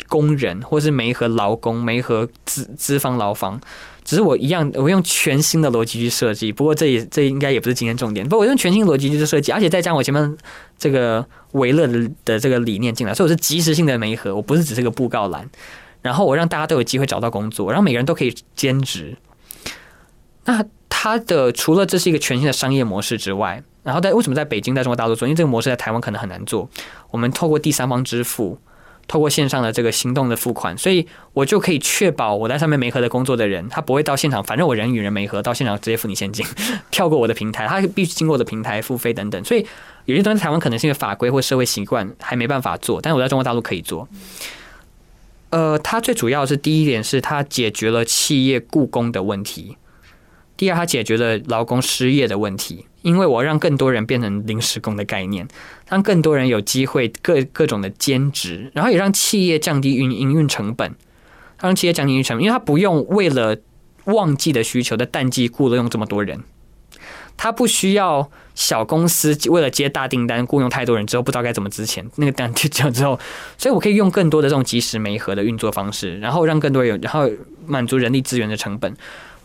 工人，或是煤和劳工，煤和资资方劳方，只是我一样，我用全新的逻辑去设计。不过这也这应该也不是今天重点。不过我用全新逻辑去设计，而且再加我前面这个维乐的的这个理念进来，所以我是及时性的煤合，我不是只是个布告栏。然后我让大家都有机会找到工作，让每个人都可以兼职。那它的除了这是一个全新的商业模式之外，然后在为什么在北京在中国大陆做？因为这个模式在台湾可能很难做。我们透过第三方支付。透过线上的这个行动的付款，所以我就可以确保我在上面没合的工作的人，他不会到现场，反正我人与人没合，到现场直接付你现金，跳过我的平台，他必须经过我的平台付费等等。所以有些东西台湾可能是因为法规或社会习惯还没办法做，但是我在中国大陆可以做。呃，它最主要是第一点是它解决了企业雇工的问题。第二，它解决了劳工失业的问题，因为我让更多人变成临时工的概念，让更多人有机会各各种的兼职，然后也让企业降低运营运成本，让企业降低运营成本，因为他不用为了旺季的需求的淡季雇了这么多人，他不需要小公司为了接大订单雇佣太多人之后不知道该怎么支钱，那个单就交之后，所以我可以用更多的这种即时媒合的运作方式，然后让更多人有，然后满足人力资源的成本。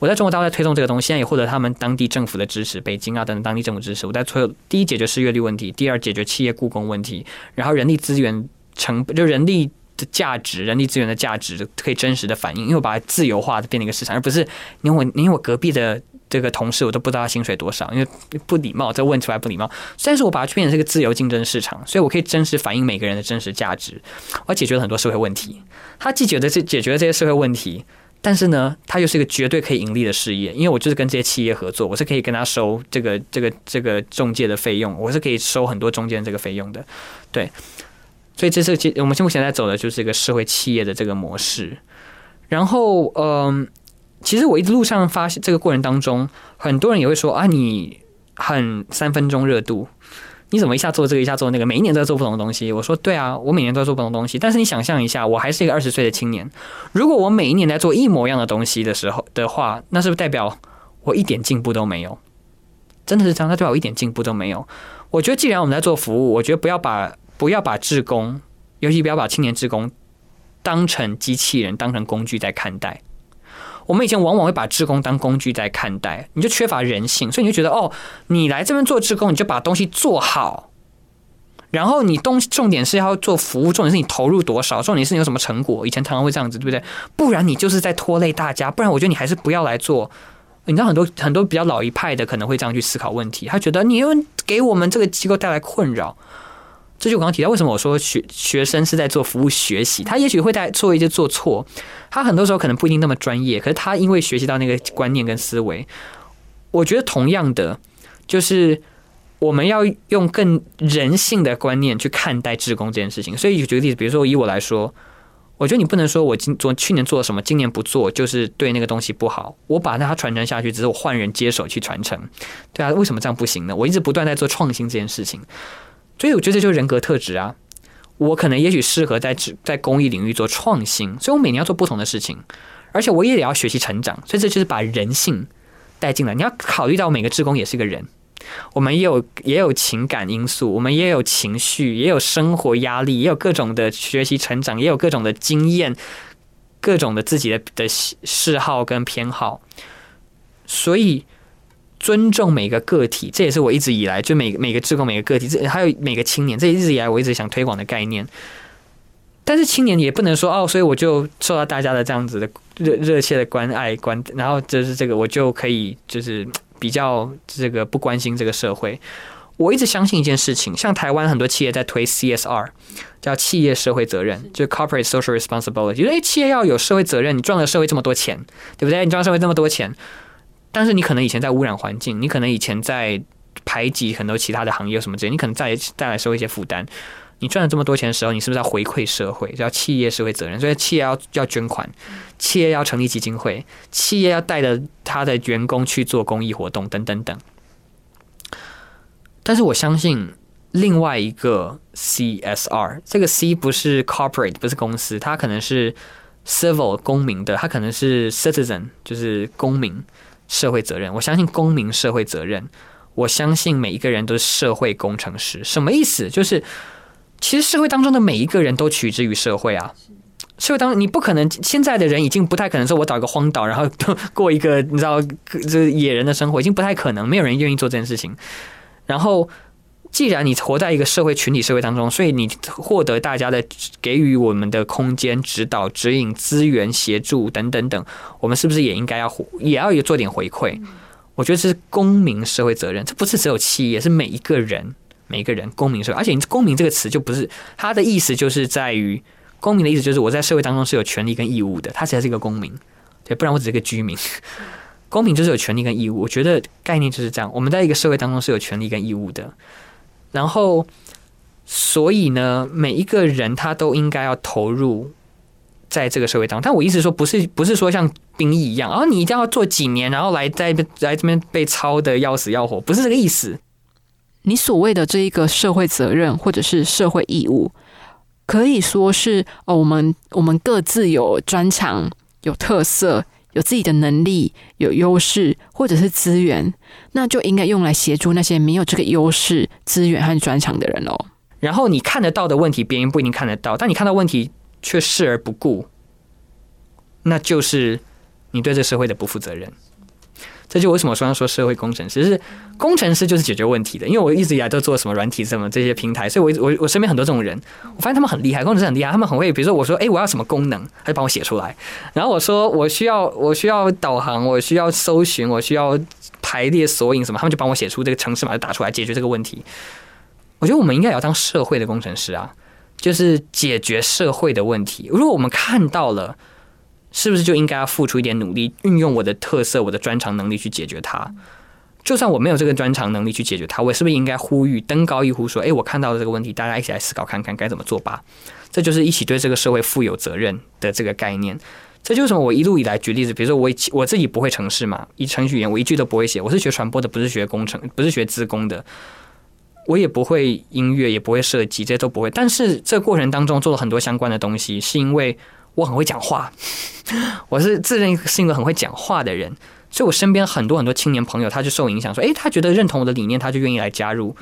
我在中国大陆在推动这个东西，现在也获得他们当地政府的支持，北京啊等等当地政府支持。我在推第一解决失业率问题，第二解决企业雇工问题，然后人力资源成就人力的价值，人力资源的价值可以真实的反映，因为我把它自由化的变成一个市场，而不是因为我因为我隔壁的这个同事我都不知道他薪水多少，因为不礼貌，这问出来不礼貌。但是我把它变成一个自由竞争市场，所以我可以真实反映每个人的真实价值，我解决了很多社会问题。他既解决这解决了这些社会问题。但是呢，它又是一个绝对可以盈利的事业，因为我就是跟这些企业合作，我是可以跟他收这个这个这个中介的费用，我是可以收很多中间这个费用的，对。所以这是我们现目前在走的就是一个社会企业的这个模式。然后，嗯，其实我一路上发现这个过程当中，很多人也会说啊，你很三分钟热度。你怎么一下做这个，一下做那个？每一年都在做不同的东西。我说对啊，我每年都在做不同东西。但是你想象一下，我还是一个二十岁的青年。如果我每一年在做一模一样的东西的时候的话，那是不是代表我一点进步都没有？真的是这样，那代表我一点进步都没有。我觉得既然我们在做服务，我觉得不要把不要把志工，尤其不要把青年志工当成机器人，当成工具在看待。我们以前往往会把职工当工具在看待，你就缺乏人性，所以你就觉得哦，你来这边做职工，你就把东西做好，然后你东西重点是要做服务，重点是你投入多少，重点是你有什么成果。以前常常会这样子，对不对？不然你就是在拖累大家，不然我觉得你还是不要来做。你知道很多很多比较老一派的可能会这样去思考问题，他觉得你又给我们这个机构带来困扰。这就刚刚提到，为什么我说学学生是在做服务学习？他也许会在做一些做错，他很多时候可能不一定那么专业，可是他因为学习到那个观念跟思维，我觉得同样的，就是我们要用更人性的观念去看待志工这件事情。所以举个例子，比如说以我来说，我觉得你不能说我今昨去年做了什么，今年不做就是对那个东西不好。我把它传承下去，只是我换人接手去传承。对啊，为什么这样不行呢？我一直不断在做创新这件事情，所以我觉得就是人格特质啊。我可能也许适合在在公益领域做创新，所以我每年要做不同的事情，而且我也得要学习成长。所以这就是把人性带进来。你要考虑到每个职工也是个人。我们也有也有情感因素，我们也有情绪，也有生活压力，也有各种的学习成长，也有各种的经验，各种的自己的的嗜好跟偏好。所以尊重每个个体，这也是我一直以来就每每个职工每个个体，这还有每个青年，这一直以来我一直想推广的概念。但是青年也不能说哦，所以我就受到大家的这样子的热热切的关爱关，然后就是这个我就可以就是。比较这个不关心这个社会，我一直相信一件事情，像台湾很多企业在推 CSR，叫企业社会责任，就 Corporate Social Responsibility，觉得哎，企业要有社会责任，你赚了社会这么多钱，对不对？你赚社会这么多钱，但是你可能以前在污染环境，你可能以前在排挤很多其他的行业什么之类，你可能再带来社会一些负担。你赚了这么多钱的时候，你是不是要回馈社会？叫企业社会责任，所以企业要要捐款，企业要成立基金会，企业要带着他的员工去做公益活动，等等等。但是我相信另外一个 CSR，这个 C 不是 corporate，不是公司，它可能是 civil 公民的，它可能是 citizen，就是公民社会责任。我相信公民社会责任，我相信每一个人都是社会工程师。什么意思？就是。其实社会当中的每一个人都取之于社会啊，社会当中你不可能现在的人已经不太可能说，我找一个荒岛，然后过一个你知道这野人的生活，已经不太可能，没有人愿意做这件事情。然后，既然你活在一个社会群体社会当中，所以你获得大家的给予我们的空间、指导、指引、资源、协助等等等，我们是不是也应该要也要有做点回馈？我觉得这是公民社会责任，这不是只有企业，是每一个人。每一个人，公民社会，而且“公民”这个词就不是它的意思，就是在于公民的意思，就是我在社会当中是有权利跟义务的，他才是一个公民，对，不然我只是个居民。公民就是有权利跟义务，我觉得概念就是这样。我们在一个社会当中是有权利跟义务的，然后所以呢，每一个人他都应该要投入在这个社会当中。但我意思说，不是不是说像兵役一样，然后，你一定要做几年，然后来在来这边被操的要死要活，不是这个意思。你所谓的这一个社会责任或者是社会义务，可以说是哦，我们我们各自有专长、有特色、有自己的能力、有优势或者是资源，那就应该用来协助那些没有这个优势、资源和专长的人哦。然后你看得到的问题，别人不一定看得到，但你看到问题却视而不顾，那就是你对这社会的不负责任。这就为什么说要说社会工程师是工程师就是解决问题的，因为我一直以来都做什么软体什么这些平台，所以我我我身边很多这种人，我发现他们很厉害，工程师很厉害，他们很会，比如说我说哎我要什么功能，他就帮我写出来，然后我说我需要我需要导航，我需要搜寻，我需要排列索引什么，他们就帮我写出这个程式码就打出来解决这个问题。我觉得我们应该也要当社会的工程师啊，就是解决社会的问题。如果我们看到了。是不是就应该要付出一点努力，运用我的特色、我的专长能力去解决它？就算我没有这个专长能力去解决它，我是不是应该呼吁、登高一呼，说：“哎，我看到了这个问题，大家一起来思考看看该怎么做吧。”这就是一起对这个社会负有责任的这个概念。这就是什么？我一路以来举例子，比如说我我自己不会程式嘛，以程序员我一句都不会写，我是学传播的，不是学工程，不是学资工的，我也不会音乐，也不会设计，这些都不会。但是这过程当中做了很多相关的东西，是因为。我很会讲话，我是自认是一个很会讲话的人，所以我身边很多很多青年朋友，他就受影响，说，诶，他觉得认同我的理念，他就愿意来加入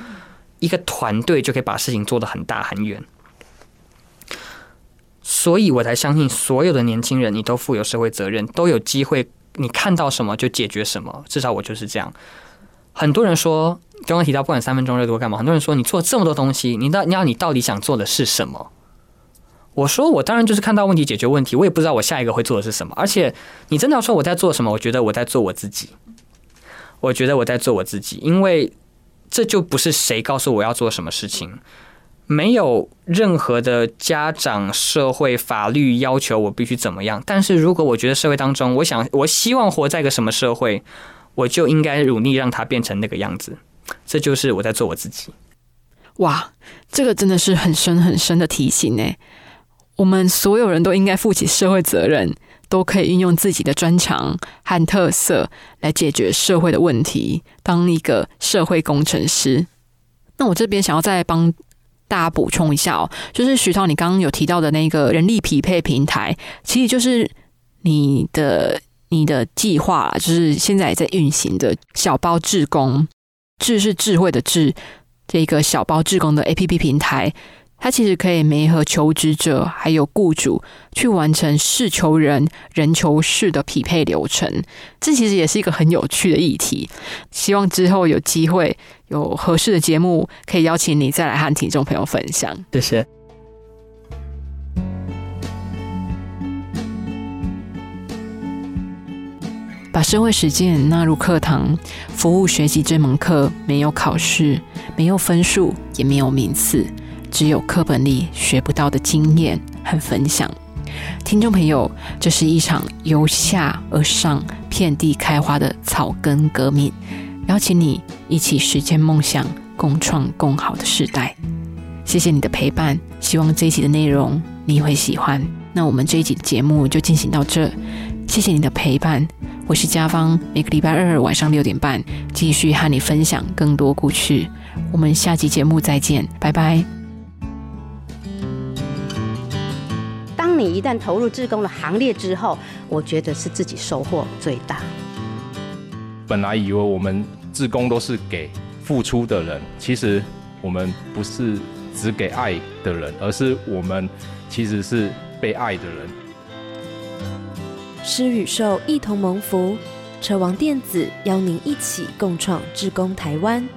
一个团队，就可以把事情做得很大很远。所以我才相信，所有的年轻人，你都负有社会责任，都有机会，你看到什么就解决什么。至少我就是这样。很多人说，刚刚提到不管三分钟热度干嘛，很多人说，你做这么多东西，你到你要你到底想做的是什么？我说，我当然就是看到问题解决问题，我也不知道我下一个会做的是什么。而且，你真的要说我在做什么，我觉得我在做我自己。我觉得我在做我自己，因为这就不是谁告诉我要做什么事情，没有任何的家长、社会、法律要求我必须怎么样。但是如果我觉得社会当中，我想我希望活在一个什么社会，我就应该努力让它变成那个样子。这就是我在做我自己。哇，这个真的是很深很深的提醒呢。我们所有人都应该负起社会责任，都可以运用自己的专长和特色来解决社会的问题，当一个社会工程师。那我这边想要再帮大家补充一下哦，就是徐涛，你刚刚有提到的那个人力匹配平台，其实就是你的你的计划，就是现在也在运行的小包智工，智是智慧的智，这个小包智工的 A P P 平台。它其实可以媒合求职者还有雇主去完成事求人、人求事的匹配流程，这其实也是一个很有趣的议题。希望之后有机会有合适的节目，可以邀请你再来和听众朋友分享。谢谢。把社会实践纳入课堂，服务学习这门课没有考试，没有分数，也没有名次。只有课本里学不到的经验和分享，听众朋友，这是一场由下而上、遍地开花的草根革命，邀请你一起实现梦想，共创更好的时代。谢谢你的陪伴，希望这一集的内容你会喜欢。那我们这一集的节目就进行到这，谢谢你的陪伴，我是家芳，每个礼拜二晚上六点半继续和你分享更多故事。我们下集节目再见，拜拜。你一旦投入志工的行列之后，我觉得是自己收获最大。本来以为我们志工都是给付出的人，其实我们不是只给爱的人，而是我们其实是被爱的人。施与受一同蒙福，车王电子邀您一起共创志工台湾。